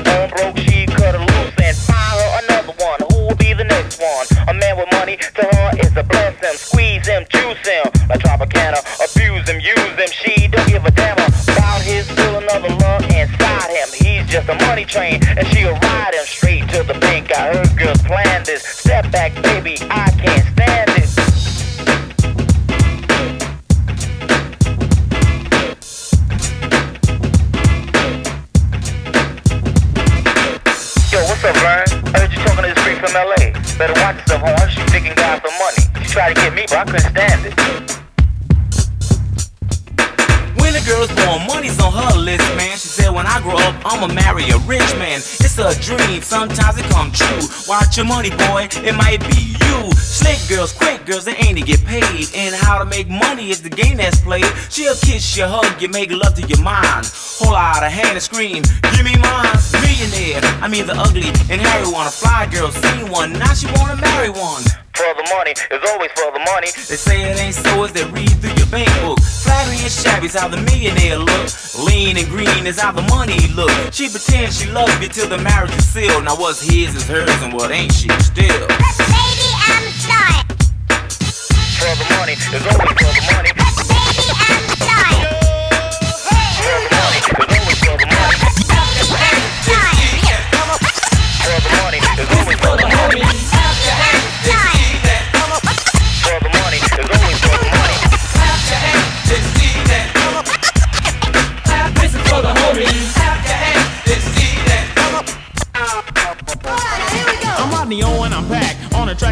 she broke, she cut her loose and find her another one. Who will be the next one? A man with money to her is a blessing. Squeeze him, juice him, like Tropicana. Abuse him, use him. She don't give a damn about his still another love inside him. He's just a money train, and she'll ride him straight to the bank. I heard girls plan this. Step back, baby, I She for money. She tried to get me, but I couldn't stand it.
When a girl's born, money's on her list, man. She said, when I grow up, I'ma marry a rich man. It's a dream, sometimes it come true. Watch your money, boy, it might be you. Slick girls, quick girls, they ain't to get paid. And how to make money is the game that's played. She'll kiss you, hug you, make love to your mind. Hold out a hand and scream, give me mine. Millionaire, I mean the ugly and hairy one. A fly girl, seen one, now she wanna marry one.
For the money, it's always for the money.
They say it ain't so as they read through your bank book. Flattery and shabby's how the millionaire look. Lean and green is how the money look. She pretends she loves you till the marriage is sealed. Now what's his is hers and what ain't she still?
Baby, I'm sorry. For the money, it's always for the money. Baby, I'm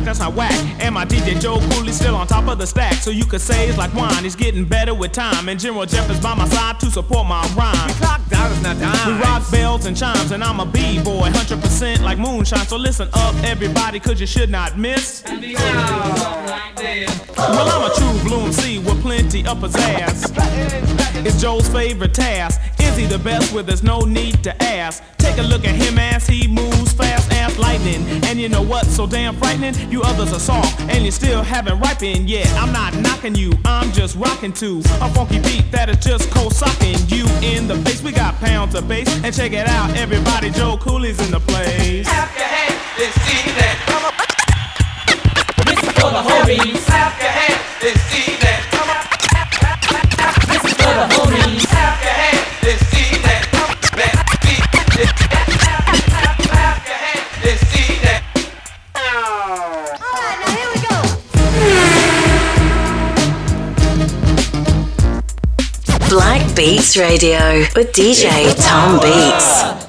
that's not whack. And my DJ Joe Cooley still on top of the stack. So you could say it's like wine, it's getting better with time. And General Jeff is by my side to support my rhyme. We clock dollars, not dimes. We rock bells and chimes, and I'm a B-boy, 100% like moonshine. So listen up, everybody, cause you should not miss. Well, I'm a true blue MC with plenty of pizzazz. It's Joe's favorite task. He the best where there's no need to ask? Take a look at him as he moves fast as lightning. And you know what's so damn frightening? You others are soft, and you still haven't ripened yet. I'm not knocking you, I'm just rocking to a funky beat that is just cold socking you in the face. We got pounds of bass, and check it out, everybody, Joe Cooley's in the place.
Clap your hands, let's see that. This is for the homies. Clap your hands, let's see that. This is for the homies. Clap your hands,
Beats Radio with DJ Tom Beats.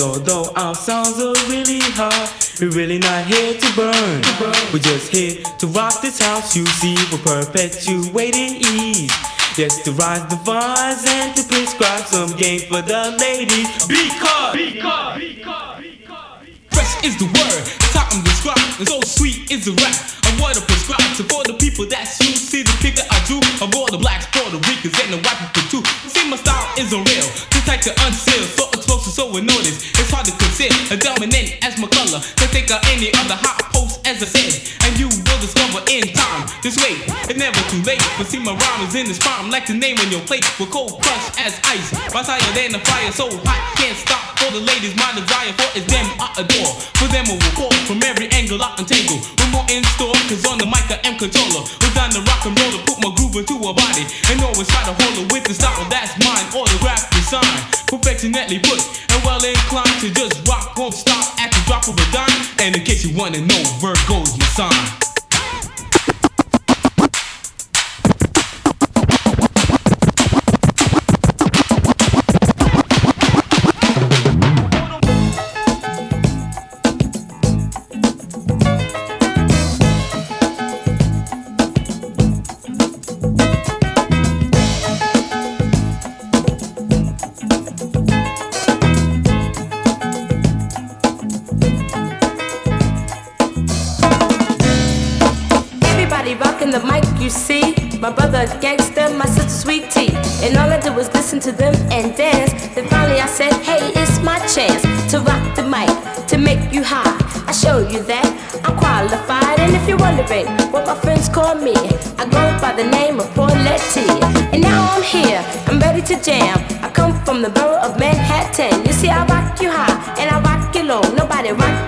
Cause although our songs are really hard, we're really not here to burn. We're just here to rock this house, you see, we're perpetuating ease. Yes, to rise the vines and to prescribe some game for the ladies. Because,
Fresh is the word, it's how I'm described, and so sweet is the rap. I'm what I prescribe to for the people that's you. See the picture I drew of all the blacks, Puerto Ricans, and the white people too. See my style is unreal, too tight to unseal, so explosive, so we notice. It's hard to conceal, a dominant as my color. Can think of any other hot post as I said, and you discover in time. Just wait, it's never too late. But see my rhyme is in its prime, like the name on your plate. We're cold crush as ice, rise higher than the fire, so hot can't stop. For the ladies, my desire for is them I adore. For them I will call from every angle I untangle. We're more in store, cause on the mic I am controller. Was on the rock and roll to put my groove into a body. And always try to hold it with the style that's mine. Autograph design, perfectionately put. And well inclined to just rock, won't stop at the drop of a dime. And in case you wanna know, Virgo's my sign.
Brother gangster, my sister sweet tea. And all I did was listen to them and dance. Then finally I said, hey, it's my chance to rock the mic, to make you high. I show you that I'm qualified. And if you're wondering what my friends call me, I go by the name of Pauletti. And now I'm here, I'm ready to jam. I come from the borough of Manhattan. You see, I rock you high and I rock you low. Nobody rock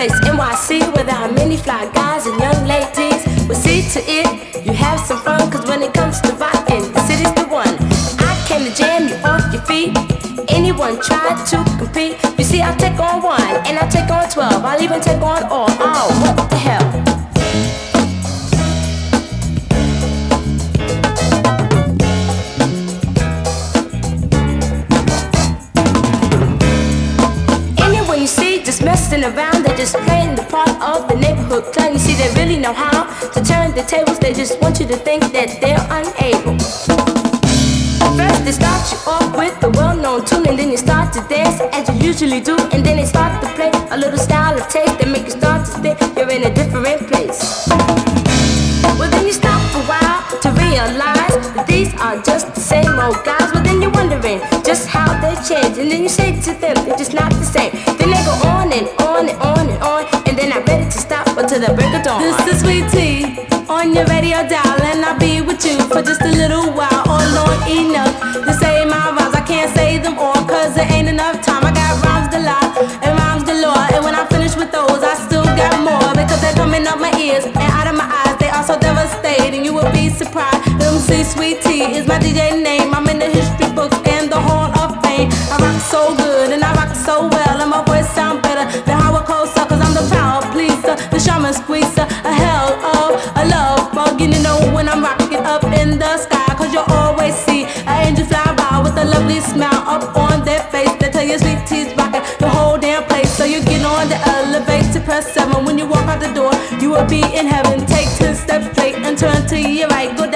place, NYC, where there are many fly guys and young ladies. But see to it, you have some fun, cause when it comes to rocking, the city's the one. I came to jam you off your feet. Anyone try to compete? You see, I'll take on one, and I'll take on twelve. I'll even take on all. Oh, what the hell? Messing around, they're just playing the part of the neighborhood clown. You see, they really know how to turn the tables. They just want you to think that they're unable. First, they start you off with the well-known tune, and then you start to dance as you usually do, and then they start to play a little style of taste that make you start to think you're in a different place. Well, then you stop for a while realize that these are just the same old guys. But then you're wondering just how they change. And then you say to them, they're just not the same. Then they go on and on and on and on. And they're not ready to stop until the break of dawn. This is Sweet Tea on your radio dial. And I'll be with you for just a little while. Oh, or long enough to say my rhymes. I can't say them all cause there ain't enough time. I got rhymes lie and rhymes galore. And when I finish with those, I still got more. Because they're coming up my ears and out of my eyes. They are so devastating, you. MC Sweet Tea is my DJ name. I'm in the history books and the Hall of Fame. I rock so good and I rock so well. And my voice sound better than Howard Cosell. Cause I'm the power pleaser, the shaman squeezer, a hell of a love bug. And you know when I'm rocking up in the sky. Cause you'll always see an angel fly by with a lovely smile up on their face. They tell you Sweet Tea's rocking the whole damn place. So you get on the elevator, press 7. When you walk out the door, you will be in heaven. Take 10 steps straight and turn to your right. Go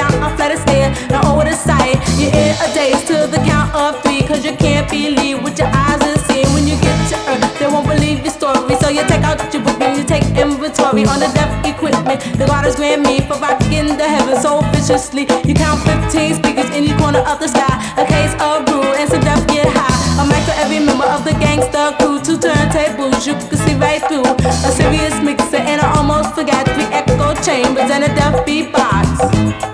now over the side. You're in a daze to the count of three. Cause you can't believe what your eyes are seeing. When you get to earth, they won't believe your story. So you take out your book and you take inventory on the deaf equipment. The God has granted me for rocking the heavens so viciously. You count 15 speakers in each corner of the sky. A case of brew and some deaf get high. A mic for every member of the gangster crew. Two turntables you can see right through. A serious mixer and I almost forgot three echo chambers and a deaf beatbox.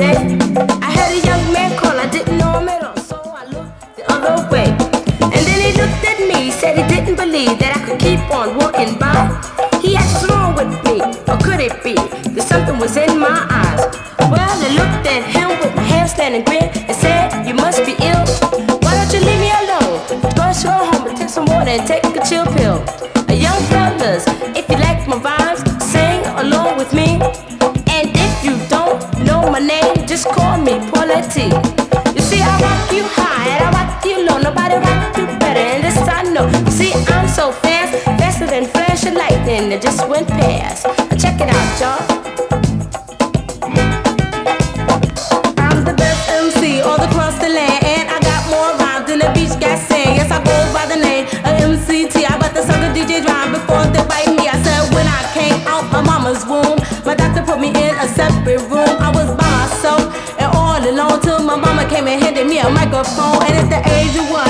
I had a young man call. I didn't know him at all, so I looked the other way. And then he looked at me, said he didn't believe that I could keep on walking by. He asked wrong with me, or could it be that something was in my eyes? Well, I looked at him with my hair standing grin a microphone. And at the age of one,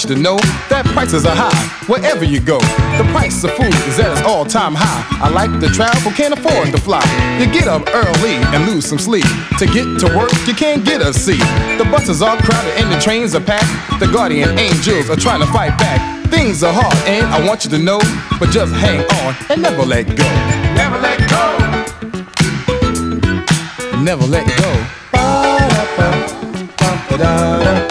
want you to know that prices are high wherever you go. The price of food is at its all-time high. I like to travel, can't afford to fly. You get up early and lose some sleep. To get to work, you can't get a seat. The buses are crowded and the trains are packed. The guardian angels are trying to fight back. Things are hard and I want you to know, but just hang on and never let go. Never let go. Never let go. Ba-da-ba, Girls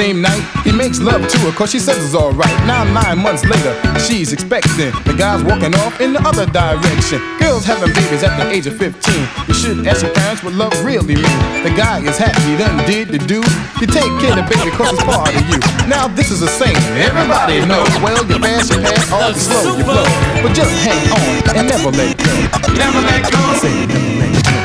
same night. He makes love to her cause she says it's alright. Now nine months later, she's expecting. The guy's walking off in the other direction. Girls having babies at the age of 15. You should ask your parents what love really means. The guy is happy, he done did the do. You take care of the baby cause it's part of you. Now this is a saying, everybody knows. Well, you fast, you pass, or you slow, you blow. But just hang on and never let go. Never let go. Say never let go.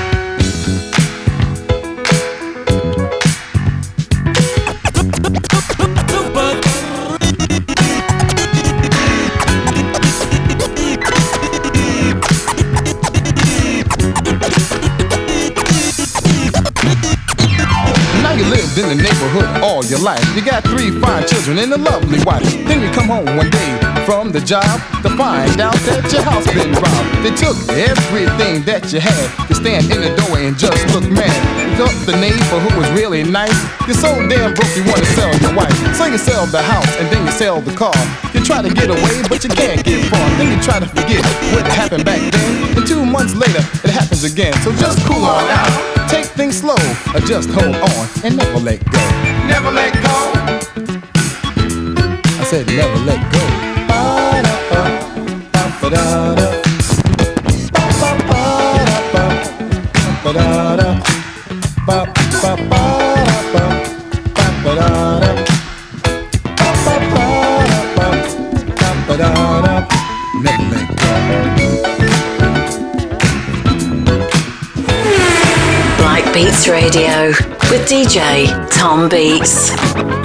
Life. You got three fine children and a lovely wife. Then you come home one day from the job to find out that your house been robbed. They took everything that you had. You stand in the doorway and just look mad. You got the neighbor who was really nice. You're so damn broke you wanna sell your wife. So you sell the house and then you sell the car. You try to get away, but you can't get far. Then you try to forget what happened back then. And two months later, it happens again. So just cool on out. Take things slow, or just hold on and never let go.
Never let go.
I said never let go. Never let
Beats Radio with DJ Tom Beats.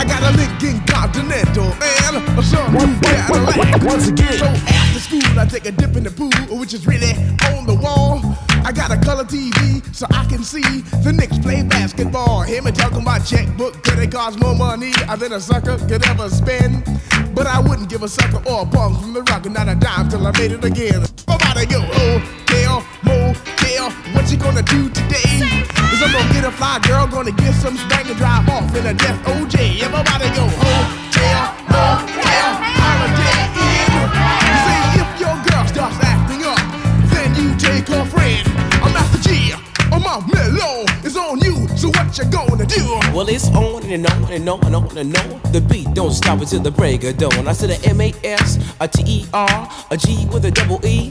I got a Lincoln Continental and a new Cadillac.
Once again.
So after school, I take a dip in the pool, which is really on the wall. I got a color TV so I can see the Knicks play basketball. Hear me talking about checkbook, could it cost more money than a sucker could ever spend? But I wouldn't give a sucker or a bum from the rock and not a dime till I made it again. Nobody go, hotel, motel, what you gonna do today? Is I'm gonna get a fly girl, gonna get some spank and drive off in a death OJ. Everybody go, hotel, motel, holiday inn. You see, if your girl starts acting up, then you take her friend. I'm Master Gee, I'm my mellow, it's on you, so what you gonna do?
Well, it's on and on and on and on and on. The beat don't stop until the break of dawn. I said a M A S, a T E R, a G with a double E.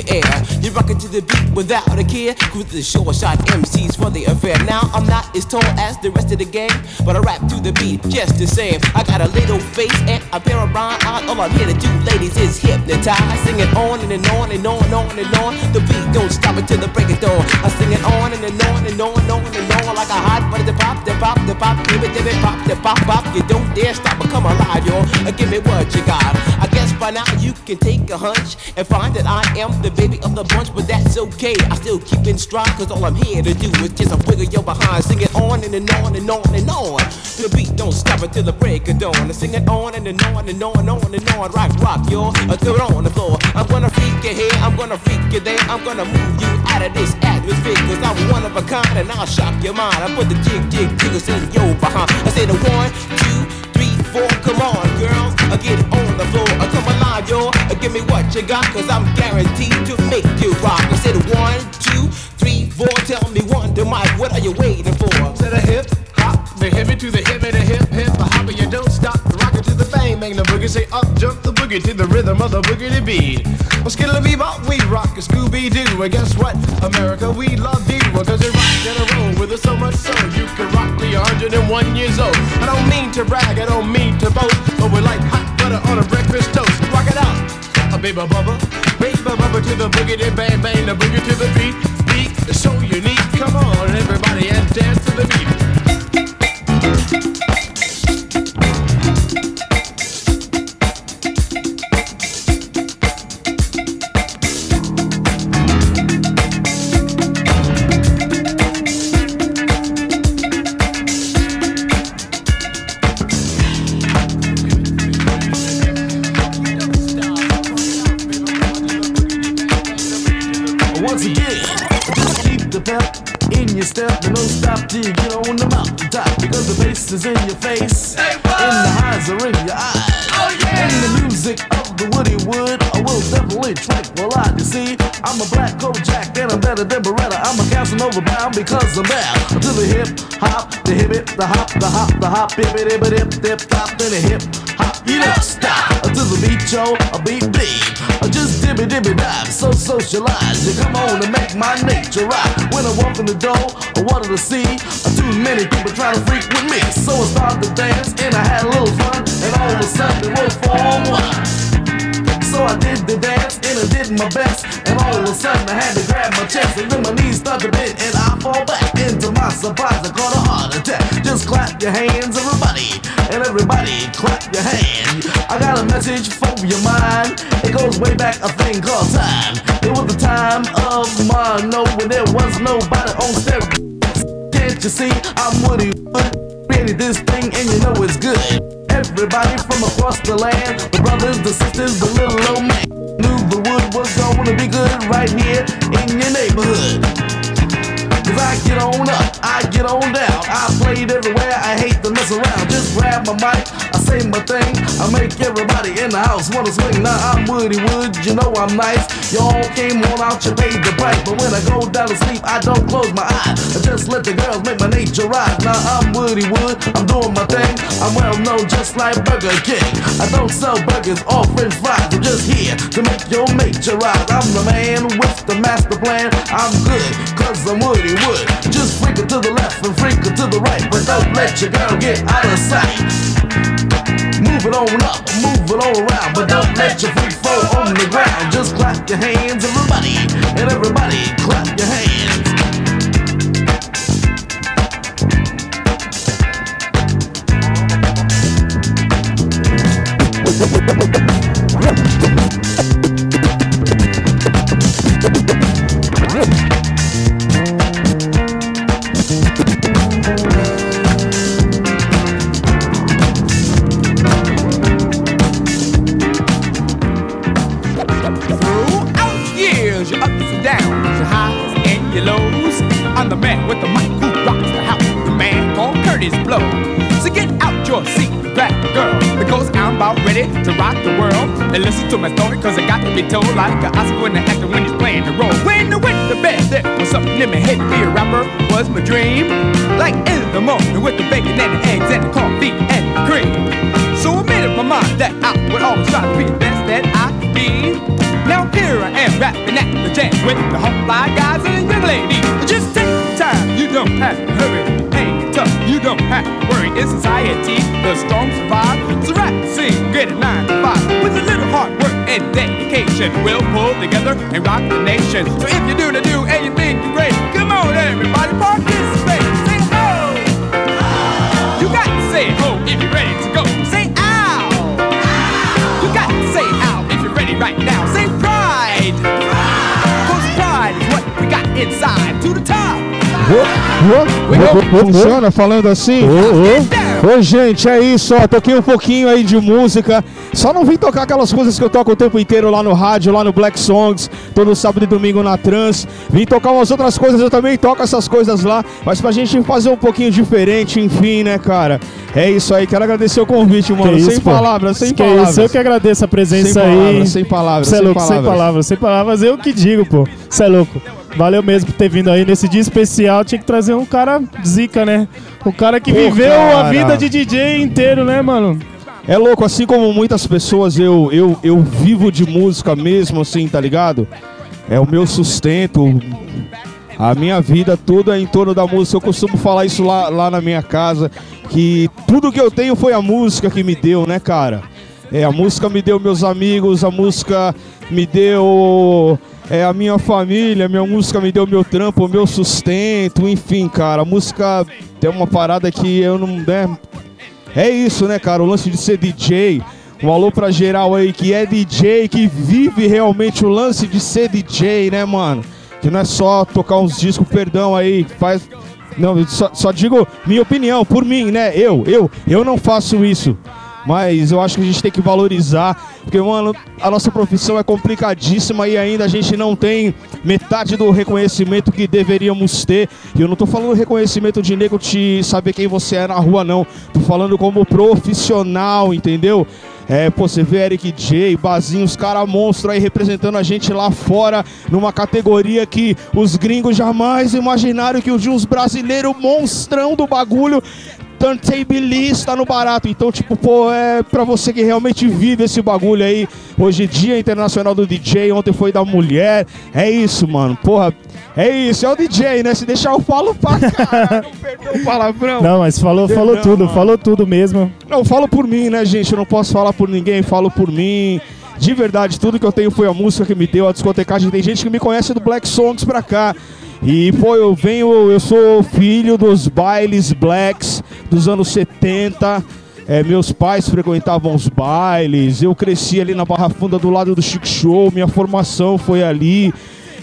the air. You rock it to the beat without a care. Cruise the short shot MCs for the affair. Now I'm not as tall as the rest of the gang, but I rap to the beat just the same. I got a little face and a pair of rhyme eyes. All I'm here to do, ladies, is hypnotize. Sing it on and, and on and on and on and on. The beat don't stop until the break of dawn. I sing it on and, and on and on and on and on like a hot butter. The pop, the pop, the pop, give it, give it, pop, the pop, pop. You don't dare stop or come alive, y'all. Uh, Give me what you got. I guess by now you can take a hunch and find that I am the baby of the bunch, but that's okay. I still keep in stride, cause all I'm here to do is just a wiggle your behind. Sing it on and, and on and on and on. The beat don't stop until the break of dawn. I sing it on and, and on and on and on and on. Rock, rock, y'all. Until it on the floor. I'm gonna freak you here, I'm gonna freak you there. I'm gonna move you out of this atmosphere, cause I'm one of a kind and I'll shock your mind. I put the jig, jig, jiggles in your behind. I say the one, two, three, four. Come on, girls. I get it on the floor. I come alive, yo. Uh, Give me what you got, cause I'm guaranteed to make you rock. I said one, two, three, four. Tell me one, to Mike, what are you waiting for?
To the hip, hop, the hippie to the hip, and the hip, hip, the hopper, you don't stop. It the boogie, say up, jump the boogie to the rhythm of the boogity beat. Well, skittle bebop, we rock a Scooby Doo, and guess what? America, we love you, cause you rock in a row with us so much so you can rock me 101 years old. I don't mean to brag, I don't mean to boast, but we're like hot butter on a breakfast toast. Rock it out, a baby bubba, baby bubba to the boogie, boogity bang bang, the boogie to the beat. Beat is so unique. Come on, everybody, and dance to the beat.
Bass is in your face and the highs are in your eyes. Oh, and the music of the Woody Wood I will definitely tranquilize. You see, I'm a black Kojak and I'm better than Baretta. I'm a Casanova bound because I'm down to the hip hop, the hip it, the hop, the hop, the hop, hip it, hip it, hip, hip, hop, then the hip hop. You don't stop to the beat, yo, a beat beat. Dibby dibby dive, so socialize. You come on and make my nature rock. When I walk in the door, I wanted to see too many people trying to freak with me. So I started to dance and I had a little fun, and all of a sudden it was form one. So I did the dance and I did my best, and all of a sudden I had to grab my chest, and then my knees started to bend, and I fall back. Into my surprise, I caught a heart attack. Just clap your hands, everybody, and everybody clap your hand. I got a message for your mind. It goes way back a thing called time. It was the time of my no when there was nobody on steroids. Can't you see I'm Woody Wood? Created this thing and you know it's good. Everybody from across the land, the brothers, the sisters, the little old man, knew the wood was gonna be good right here in your neighborhood. Cause I get on up, I get on down. I played everywhere, I hate to mess around. Just grab my mic, I say my thing. I make everybody in the house wanna swing. Now I'm Woody Wood, you know I'm nice. Y'all came on out, you paid the price. But when I go down to sleep, I don't close my eyes. I just let the girls make my nature rise. Now I'm Woody Wood, I'm doing my thing. I'm well known just like Burger King. I don't sell burgers or french fries. I'm just here to make your nature rise. I'm the man with the master plan. I'm good, cause I'm Woody Wood. Just freak it to the left and freak it to the right. But don't let your girl get out of sight. Move it on up, move it all around. But don't let your feet fall on the ground. Just clap your hands, everybody. And everybody clap your hands.
30s blow. So get out your seat back, girl, because I'm about ready to rock the world. And listen to my story, cause I got to be told like an Oscar and an actor when you're playing the role. When I went to bed, there was something in my head. Be a rapper was my dream. Like in the morning with the bacon and the eggs and the coffee and the cream. So I made up my mind that I would always try to be the best that I could be. Now here I am rapping at the jam with the whole fly guys and the young ladies. Just take time, you don't have to hurry. Hey, tough, you don't have to worry. In society, the strong survive. So rap, sing, get it nine to five. With a little hard work and dedication, we'll pull together and rock the nation. So if you do the do and you think you're great, come on everybody, participate. Say ho! You got to say ho if you're ready to go. Say ow! You got to say ow if you're ready right now. Say pride! Cause pride is what we got inside. To the top!
Funciona falando assim? Ô, gente, é isso, ó. Toquei um pouquinho aí de música. Só não vim tocar aquelas coisas que eu toco o tempo inteiro lá no rádio, lá no Black Songs, todo sábado e domingo na Trans. Vim tocar umas outras coisas, eu também toco essas coisas lá. Mas pra gente fazer um pouquinho diferente, enfim, né, cara? É isso aí, quero agradecer o convite, mano.
Que
sem
isso, pô.
palavras, sem
que
palavras.
Isso, eu que agradeço a presença
Sem
aí.
palavras, sem palavras,
Cê é
sem
louco, sem
palavras.
palavras, sem palavras. Eu que digo, pô. Você é louco. Valeu mesmo por ter vindo aí nesse dia especial. Tinha que trazer um cara zica, né? O cara que
Pô,
viveu a
cara.
vida de DJ inteiro, né, mano?
É louco, assim como muitas pessoas, eu, eu, eu vivo de música mesmo, assim, tá ligado? É o meu sustento. A minha vida toda é em torno da música. Eu costumo falar isso lá, lá na minha casa, que tudo que eu tenho foi a música que me deu, né, cara? É, a música me deu meus amigos, a música me deu é, a minha família, minha música me deu meu trampo, meu sustento, enfim, cara. A música é uma parada que eu não. Né, é isso, né, cara? O lance de ser DJ. Um alô pra geral aí que é DJ, que vive realmente o lance de ser DJ, né, mano? Que não é só tocar uns discos, perdão aí, faz. Não, só, só digo minha opinião, por mim, né? Eu, eu, eu não faço isso. Mas eu acho que a gente tem que valorizar, porque, mano, a nossa profissão é complicadíssima e ainda a gente não tem metade do reconhecimento que deveríamos ter. E eu não tô falando reconhecimento de nego te saber quem você é na rua, não. Tô falando como profissional, entendeu? É, pô, você vê Eric J, Bazinho, os caras monstros aí representando a gente lá fora, numa categoria que os gringos jamais imaginaram que os de uns brasileiros monstrão do bagulho turntablista no barato. Então, tipo, pô, é pra você que realmente vive esse bagulho aí. Hoje, Dia Internacional do DJ, ontem foi da mulher. É isso, mano. Porra, é isso, é o DJ, né? Se deixar eu falo pra caralho, *laughs* perdão o palavrão.
Não, mas falou, falou
Não,
tudo,
mano.
falou tudo mesmo.
Não, falo por mim, né, gente? Eu não posso falar por ninguém, falo por mim. De verdade, tudo que eu tenho foi a música que me deu, a discotecagem. Tem gente que me conhece do Black Songs pra cá. E, pô, eu venho, eu sou filho dos bailes blacks dos anos 70. É, meus pais frequentavam os bailes, eu cresci ali na Barra Funda do lado do Chic Show, minha formação foi ali.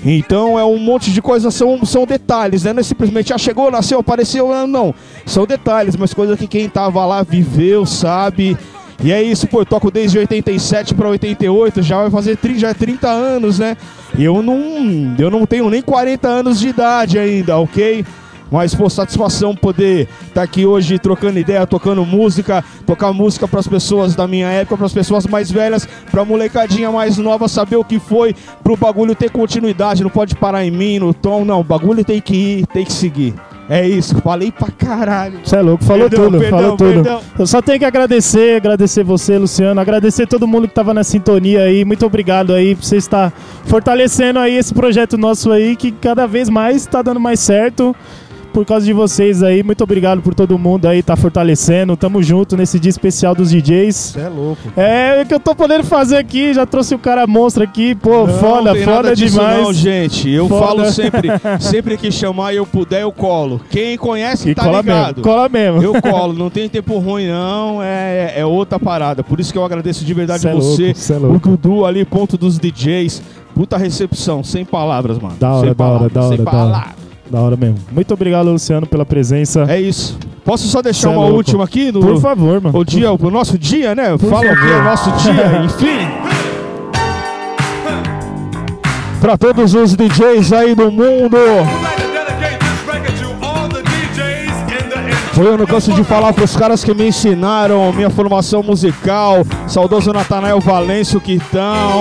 Então é um monte de coisas, são, são detalhes, né? Não é simplesmente, ah, chegou, nasceu, apareceu, ah, não. São detalhes, mas coisas que quem tava lá viveu, sabe? E é isso, pô, eu toco desde 87 para 88, já vai fazer 30, já é 30 anos, né? E eu não, eu não tenho nem 40 anos de idade ainda, ok? Mas, pô, satisfação poder estar aqui hoje trocando ideia, tocando música, tocar música para as pessoas da minha época, para as pessoas mais velhas, para molecadinha mais nova saber o que foi, pro bagulho ter continuidade, não pode parar em mim, no tom, não, o bagulho tem que ir, tem que seguir. É isso, falei pra caralho.
Você é louco, falou
Perdão,
tudo,
perdão,
falou tudo.
perdão.
Eu só tenho que agradecer, agradecer você, Luciano, agradecer todo mundo que tava na sintonia aí. Muito obrigado aí por você estar fortalecendo aí esse projeto nosso aí, que cada vez mais tá dando mais certo. Por causa de vocês aí, muito obrigado por todo mundo aí tá fortalecendo. Tamo junto nesse dia especial dos DJs.
Você é louco.
É o que eu tô podendo fazer aqui, já trouxe o cara monstro aqui, pô,
Não,
foda,
tem
foda demais.
Não, gente, eu
Foda.
falo sempre, *laughs* sempre que chamar e eu puder, eu colo. Quem conhece
E
tá
cola
ligado.
mesmo, cola mesmo.
Eu *laughs* colo, não tem tempo ruim não, é, é outra parada. Por isso que eu agradeço de verdade
Cê é
você,
louco, cê é
o
louco.
Dudu ali, ponto dos DJs. Puta recepção, sem palavras, mano.
Da hora,
sem
da hora, da hora,
sem
da hora.
palavras.
Da hora mesmo. Muito obrigado, Luciano, pela presença.
É isso. Posso só deixar
Cê é
uma
louco.
última aqui? No,
Por favor, mano.
O dia, o nosso dia, né?
Por
Fala o que é o
favor.
nosso dia, *laughs* enfim. Pra todos os DJs aí do mundo. Foi eu não canso de falar pros caras que me ensinaram minha formação musical. Saudoso Natanael Valêncio, que tão.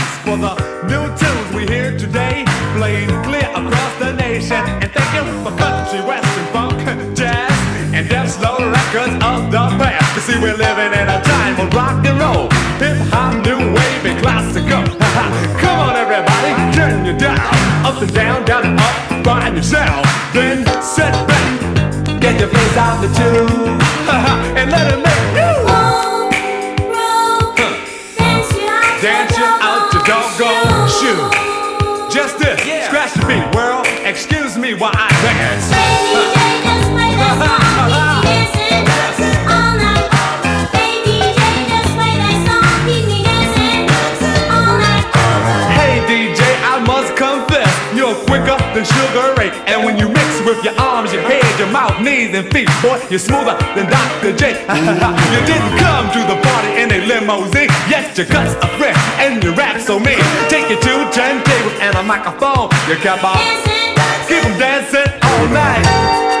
nation and thinking for country, western, funk, jazz, and death
slow records of the past. You see, we're living in a time of rock and roll, hip hop, new wave, and classical. Come on, everybody, turn your down, up and down, down and up, find yourself, then sit back, get your face out the tune, and let it make you. Dance you out your doggone shoe. Just this. Your arms, your head, your mouth, knees, and feet, boy, you're smoother than Dr. J. *laughs* you didn't come to the party in a limousine. Yes, your cuts are fresh and your rap so mean. Take your two turntables and a microphone. You kept on keep 'em dancing all night.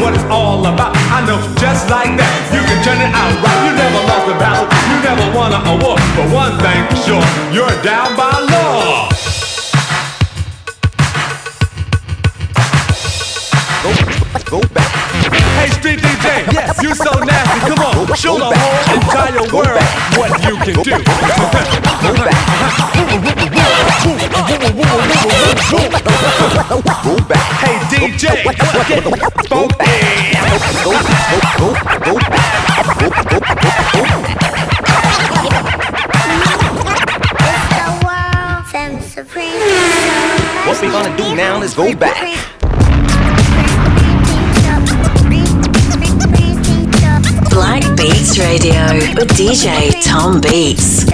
what it's all about. I know just like that, you can turn it out right. You never lost a battle, you never won an award, but one thing for sure, you're down by law.
Go back.
Hey, street DJ, yes, you so nasty. Come on, show the whole entire world what you can do.
Go back.
Hey, DJ, let's get
What we gonna do now? Is go back.
Beats Radio with DJ Tom Beats.